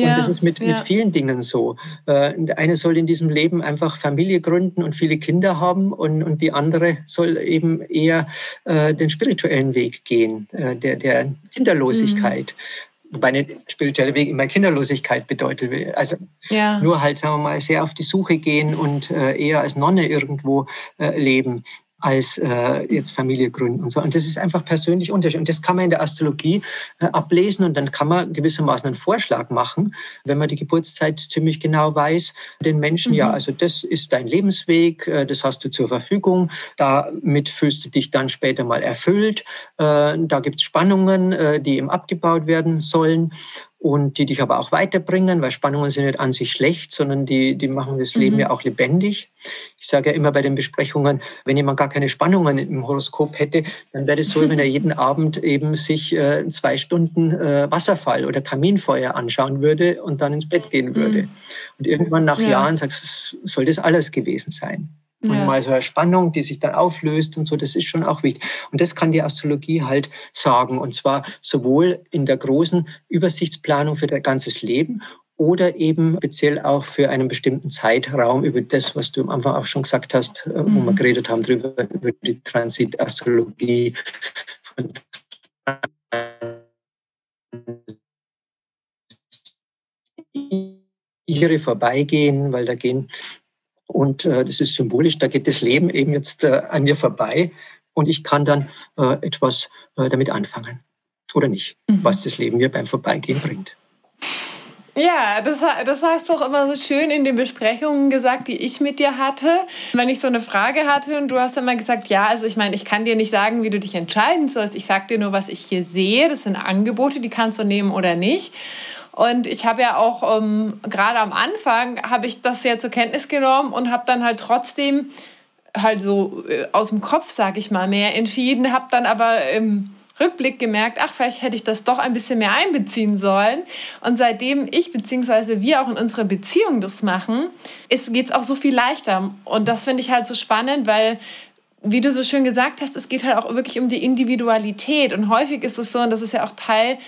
Und ja, das ist mit, ja. mit vielen Dingen so. Äh, eine soll in diesem Leben einfach Familie gründen und viele Kinder haben und, und die andere soll eben eher äh, den spirituellen Weg gehen, äh, der, der Kinderlosigkeit. Mhm. Wobei eine spirituelle Weg immer Kinderlosigkeit bedeutet. Also ja. nur halt, sagen wir mal, sehr auf die Suche gehen und äh, eher als Nonne irgendwo äh, leben als äh, jetzt Familie gründen und so. Und das ist einfach persönlich unterschiedlich. Und das kann man in der Astrologie äh, ablesen und dann kann man gewissermaßen einen Vorschlag machen, wenn man die Geburtszeit ziemlich genau weiß, den Menschen, mhm. ja, also das ist dein Lebensweg, äh, das hast du zur Verfügung, damit fühlst du dich dann später mal erfüllt, äh, da gibt es Spannungen, äh, die eben abgebaut werden sollen und die dich aber auch weiterbringen, weil Spannungen sind nicht an sich schlecht, sondern die, die machen das Leben mhm. ja auch lebendig. Ich sage ja immer bei den Besprechungen, wenn jemand gar keine Spannungen im Horoskop hätte, dann wäre es so, wenn er <laughs> jeden Abend eben sich äh, zwei Stunden äh, Wasserfall oder Kaminfeuer anschauen würde und dann ins Bett gehen würde. Mhm. Und irgendwann nach ja. Jahren sagst du, soll das alles gewesen sein? Und ja. mal so eine Spannung, die sich dann auflöst und so, das ist schon auch wichtig. Und das kann die Astrologie halt sagen. Und zwar sowohl in der großen Übersichtsplanung für dein ganzes Leben oder eben speziell auch für einen bestimmten Zeitraum über das, was du am Anfang auch schon gesagt hast, mhm. wo wir mhm. geredet haben, drüber, über die Transitastrologie. Ihre vorbeigehen, weil da gehen und äh, das ist symbolisch, da geht das Leben eben jetzt äh, an mir vorbei und ich kann dann äh, etwas äh, damit anfangen oder nicht, mhm. was das Leben mir beim Vorbeigehen bringt. Ja, das, das hast du auch immer so schön in den Besprechungen gesagt, die ich mit dir hatte. Wenn ich so eine Frage hatte und du hast dann mal gesagt, ja, also ich meine, ich kann dir nicht sagen, wie du dich entscheiden sollst. Ich sage dir nur, was ich hier sehe. Das sind Angebote, die kannst du nehmen oder nicht. Und ich habe ja auch ähm, gerade am Anfang habe ich das ja zur Kenntnis genommen und habe dann halt trotzdem halt so äh, aus dem Kopf, sage ich mal, mehr entschieden, habe dann aber im Rückblick gemerkt, ach, vielleicht hätte ich das doch ein bisschen mehr einbeziehen sollen. Und seitdem ich bzw. wir auch in unserer Beziehung das machen, geht es auch so viel leichter. Und das finde ich halt so spannend, weil wie du so schön gesagt hast, es geht halt auch wirklich um die Individualität. Und häufig ist es so, und das ist ja auch Teil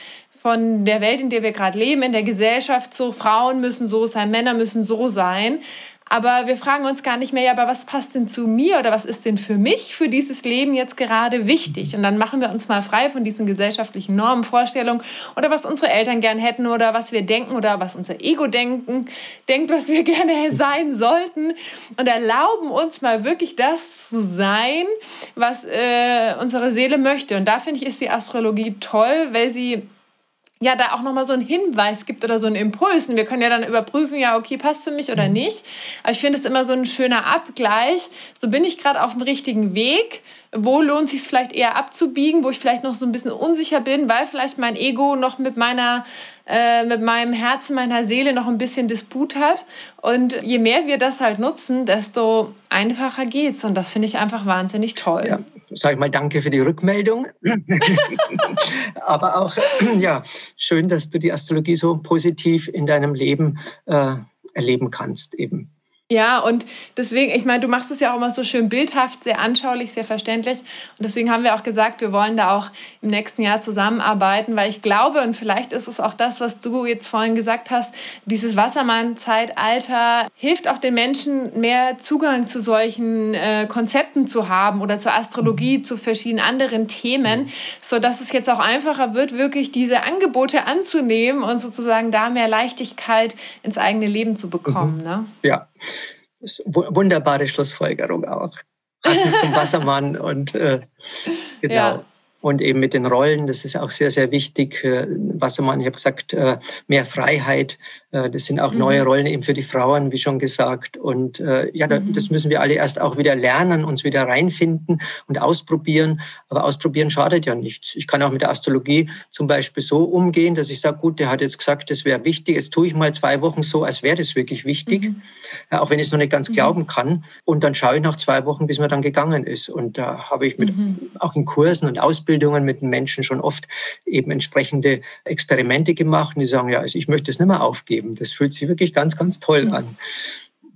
von der Welt, in der wir gerade leben, in der Gesellschaft so, Frauen müssen so sein, Männer müssen so sein. Aber wir fragen uns gar nicht mehr, ja, aber was passt denn zu mir oder was ist denn für mich für dieses Leben jetzt gerade wichtig? Und dann machen wir uns mal frei von diesen gesellschaftlichen Normen, Vorstellungen oder was unsere Eltern gern hätten oder was wir denken oder was unser Ego denken, denkt, was wir <laughs> gerne sein sollten und erlauben uns mal wirklich das zu sein, was äh, unsere Seele möchte. Und da finde ich, ist die Astrologie toll, weil sie ja da auch nochmal so einen Hinweis gibt oder so einen Impuls. Und wir können ja dann überprüfen, ja, okay, passt für mich oder mhm. nicht. Aber ich finde es immer so ein schöner Abgleich. So bin ich gerade auf dem richtigen Weg. Wo lohnt sich es vielleicht eher abzubiegen, wo ich vielleicht noch so ein bisschen unsicher bin, weil vielleicht mein Ego noch mit meiner äh, mit meinem Herzen, meiner Seele noch ein bisschen Disput hat. Und je mehr wir das halt nutzen, desto einfacher geht's. Und das finde ich einfach wahnsinnig toll. Ja, sage ich mal danke für die Rückmeldung. <laughs> Aber auch, <clears throat> ja, schön, dass du die Astrologie so positiv in deinem Leben äh, erleben kannst eben. Ja, und deswegen, ich meine, du machst es ja auch immer so schön bildhaft, sehr anschaulich, sehr verständlich. Und deswegen haben wir auch gesagt, wir wollen da auch im nächsten Jahr zusammenarbeiten, weil ich glaube, und vielleicht ist es auch das, was du jetzt vorhin gesagt hast, dieses Wassermann-Zeitalter hilft auch den Menschen, mehr Zugang zu solchen äh, Konzepten zu haben oder zur Astrologie, mhm. zu verschiedenen anderen Themen, sodass es jetzt auch einfacher wird, wirklich diese Angebote anzunehmen und sozusagen da mehr Leichtigkeit ins eigene Leben zu bekommen. Mhm. Ne? Ja wunderbare Schlussfolgerung auch. Passend zum Wassermann <laughs> und äh, genau. Ja und eben mit den Rollen, das ist auch sehr, sehr wichtig. Wassermann, ich habe gesagt, äh, mehr Freiheit. Äh, das sind auch mhm. neue Rollen eben für die Frauen, wie schon gesagt. Und ja, mhm. das müssen wir alle erst auch wieder lernen, uns wieder reinfinden und ausprobieren. Aber ausprobieren schadet ja nichts. Ich kann auch mit der Astrologie zum Beispiel so umgehen, dass ich sage, gut, der hat jetzt gesagt, das wäre wichtig. Jetzt tue ich mal zwei Wochen so, als wäre das wirklich wichtig, mhm. auch wenn ich es noch nicht ganz mhm. glauben kann. Und dann schaue ich nach zwei Wochen, bis mir dann gegangen ist. Und da habe ich mit, mhm. auch in Kursen und Ausbildungen Ausbildungen mit den Menschen schon oft eben entsprechende Experimente gemacht und die sagen, ja, also ich möchte es nicht mehr aufgeben. Das fühlt sich wirklich ganz, ganz toll an.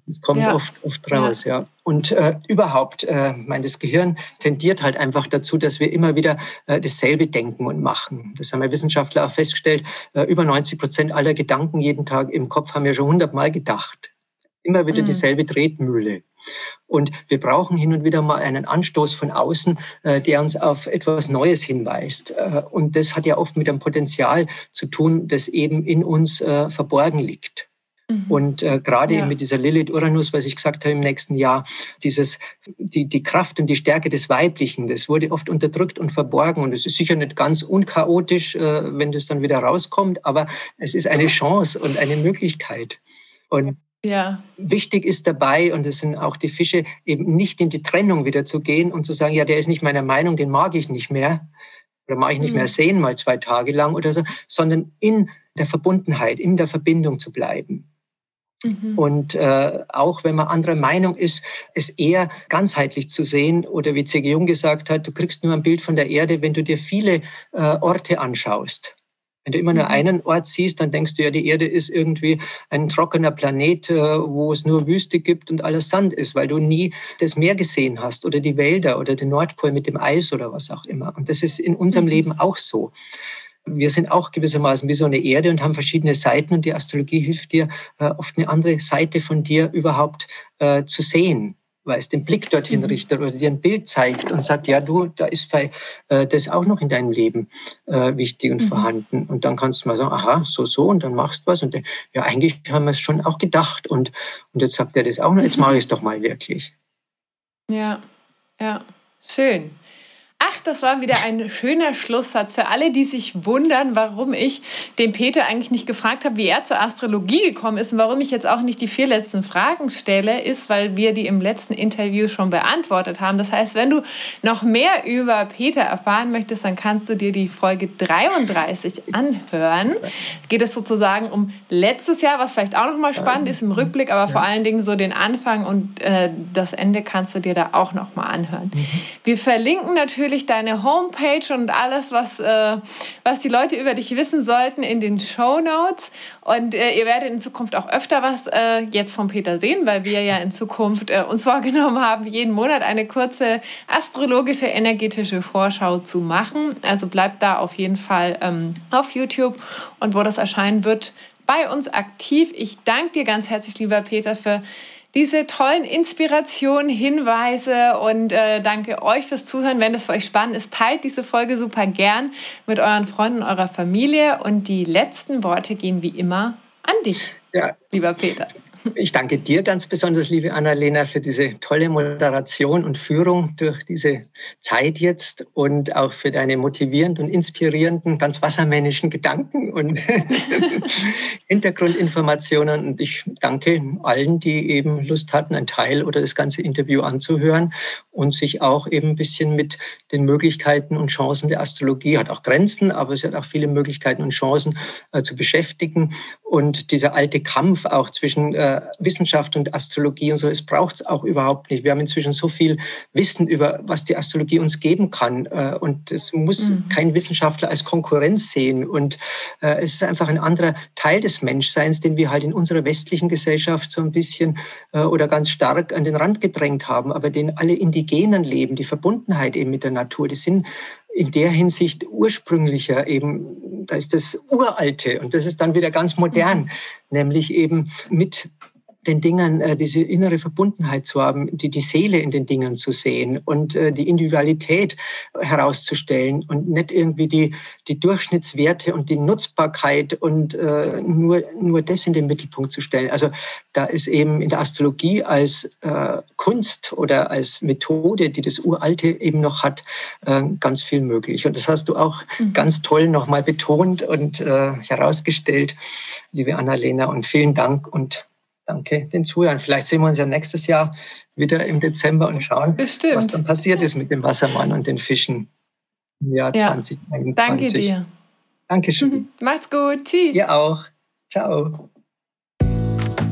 Das kommt ja. oft, oft raus, ja. ja. Und äh, überhaupt, äh, mein, das Gehirn tendiert halt einfach dazu, dass wir immer wieder äh, dasselbe denken und machen. Das haben wir Wissenschaftler auch festgestellt. Äh, über 90 Prozent aller Gedanken jeden Tag im Kopf haben wir schon hundertmal gedacht. Immer wieder mhm. dieselbe Tretmühle. Und wir brauchen hin und wieder mal einen Anstoß von außen, äh, der uns auf etwas Neues hinweist. Äh, und das hat ja oft mit einem Potenzial zu tun, das eben in uns äh, verborgen liegt. Mhm. Und äh, gerade ja. mit dieser Lilith Uranus, was ich gesagt habe im nächsten Jahr, dieses, die, die Kraft und die Stärke des Weiblichen, das wurde oft unterdrückt und verborgen. Und es ist sicher nicht ganz unchaotisch, äh, wenn das dann wieder rauskommt, aber es ist eine Chance und eine Möglichkeit. Und ja. Wichtig ist dabei, und das sind auch die Fische, eben nicht in die Trennung wieder zu gehen und zu sagen, ja, der ist nicht meiner Meinung, den mag ich nicht mehr oder mag ich nicht mhm. mehr sehen, mal zwei Tage lang oder so, sondern in der Verbundenheit, in der Verbindung zu bleiben. Mhm. Und äh, auch wenn man anderer Meinung ist, es eher ganzheitlich zu sehen oder wie C.G. Jung gesagt hat, du kriegst nur ein Bild von der Erde, wenn du dir viele äh, Orte anschaust. Wenn du immer nur mhm. einen Ort siehst, dann denkst du ja, die Erde ist irgendwie ein trockener Planet, äh, wo es nur Wüste gibt und alles Sand ist, weil du nie das Meer gesehen hast oder die Wälder oder den Nordpol mit dem Eis oder was auch immer. Und das ist in unserem mhm. Leben auch so wir sind auch gewissermaßen wie so eine Erde und haben verschiedene Seiten und die Astrologie hilft dir, äh, oft eine andere Seite von dir überhaupt äh, zu sehen, weil es den Blick dorthin mhm. richtet oder dir ein Bild zeigt und sagt, ja, du, da ist äh, das auch noch in deinem Leben äh, wichtig und mhm. vorhanden. Und dann kannst du mal sagen, aha, so, so, und dann machst du was. Und ja, eigentlich haben wir es schon auch gedacht. Und, und jetzt sagt er das auch noch, jetzt <laughs> mache ich es doch mal wirklich. Ja, ja, schön. Ach, das war wieder ein schöner Schlusssatz für alle, die sich wundern, warum ich den Peter eigentlich nicht gefragt habe, wie er zur Astrologie gekommen ist und warum ich jetzt auch nicht die vier letzten Fragen stelle, ist, weil wir die im letzten Interview schon beantwortet haben. Das heißt, wenn du noch mehr über Peter erfahren möchtest, dann kannst du dir die Folge 33 anhören. Geht es sozusagen um letztes Jahr, was vielleicht auch noch mal spannend ist im Rückblick, aber vor allen Dingen so den Anfang und äh, das Ende kannst du dir da auch noch mal anhören. Mhm. Wir verlinken natürlich natürlich deine Homepage und alles, was, äh, was die Leute über dich wissen sollten, in den Show Notes. Und äh, ihr werdet in Zukunft auch öfter was äh, jetzt von Peter sehen, weil wir ja in Zukunft äh, uns <laughs> vorgenommen haben, jeden Monat eine kurze astrologische, energetische Vorschau zu machen. Also bleibt da auf jeden Fall ähm, auf YouTube und wo das erscheinen wird, bei uns aktiv. Ich danke dir ganz herzlich, lieber Peter, für diese tollen Inspirationen, Hinweise und äh, danke euch fürs Zuhören. Wenn es für euch spannend ist, teilt diese Folge super gern mit euren Freunden, eurer Familie und die letzten Worte gehen wie immer an dich, ja. lieber Peter. Ich danke dir ganz besonders, liebe Annalena, für diese tolle Moderation und Führung durch diese Zeit jetzt und auch für deine motivierenden und inspirierenden, ganz wassermännischen Gedanken und <laughs> Hintergrundinformationen. Und ich danke allen, die eben Lust hatten, ein Teil oder das ganze Interview anzuhören und sich auch eben ein bisschen mit den Möglichkeiten und Chancen der Astrologie, hat auch Grenzen, aber es hat auch viele Möglichkeiten und Chancen äh, zu beschäftigen. Und dieser alte Kampf auch zwischen äh, Wissenschaft und Astrologie und so, es braucht es auch überhaupt nicht. Wir haben inzwischen so viel Wissen über, was die Astrologie uns geben kann. Äh, und es muss mhm. kein Wissenschaftler als Konkurrenz sehen. Und äh, es ist einfach ein anderer Teil des Menschseins, den wir halt in unserer westlichen Gesellschaft so ein bisschen äh, oder ganz stark an den Rand gedrängt haben, aber den alle Indigenen leben, die Verbundenheit eben mit der Natur, die sind in der Hinsicht ursprünglicher eben, da ist das Uralte und das ist dann wieder ganz modern, mhm. nämlich eben mit den Dingen äh, diese innere Verbundenheit zu haben, die, die Seele in den Dingen zu sehen und äh, die Individualität herauszustellen und nicht irgendwie die, die Durchschnittswerte und die Nutzbarkeit und äh, nur, nur das in den Mittelpunkt zu stellen. Also da ist eben in der Astrologie als äh, Kunst oder als Methode, die das Uralte eben noch hat, äh, ganz viel möglich. Und das hast du auch mhm. ganz toll nochmal betont und äh, herausgestellt, liebe Annalena. Und vielen Dank und Danke den Zuhörern. Vielleicht sehen wir uns ja nächstes Jahr wieder im Dezember und schauen, Bestimmt. was dann passiert ist mit dem Wassermann und den Fischen im Jahr ja. 2021. Danke dir. Dankeschön. <laughs> Macht's gut. Tschüss. Ihr auch. Ciao.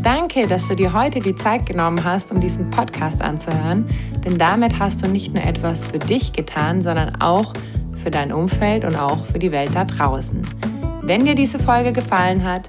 Danke, dass du dir heute die Zeit genommen hast, um diesen Podcast anzuhören. Denn damit hast du nicht nur etwas für dich getan, sondern auch für dein Umfeld und auch für die Welt da draußen. Wenn dir diese Folge gefallen hat,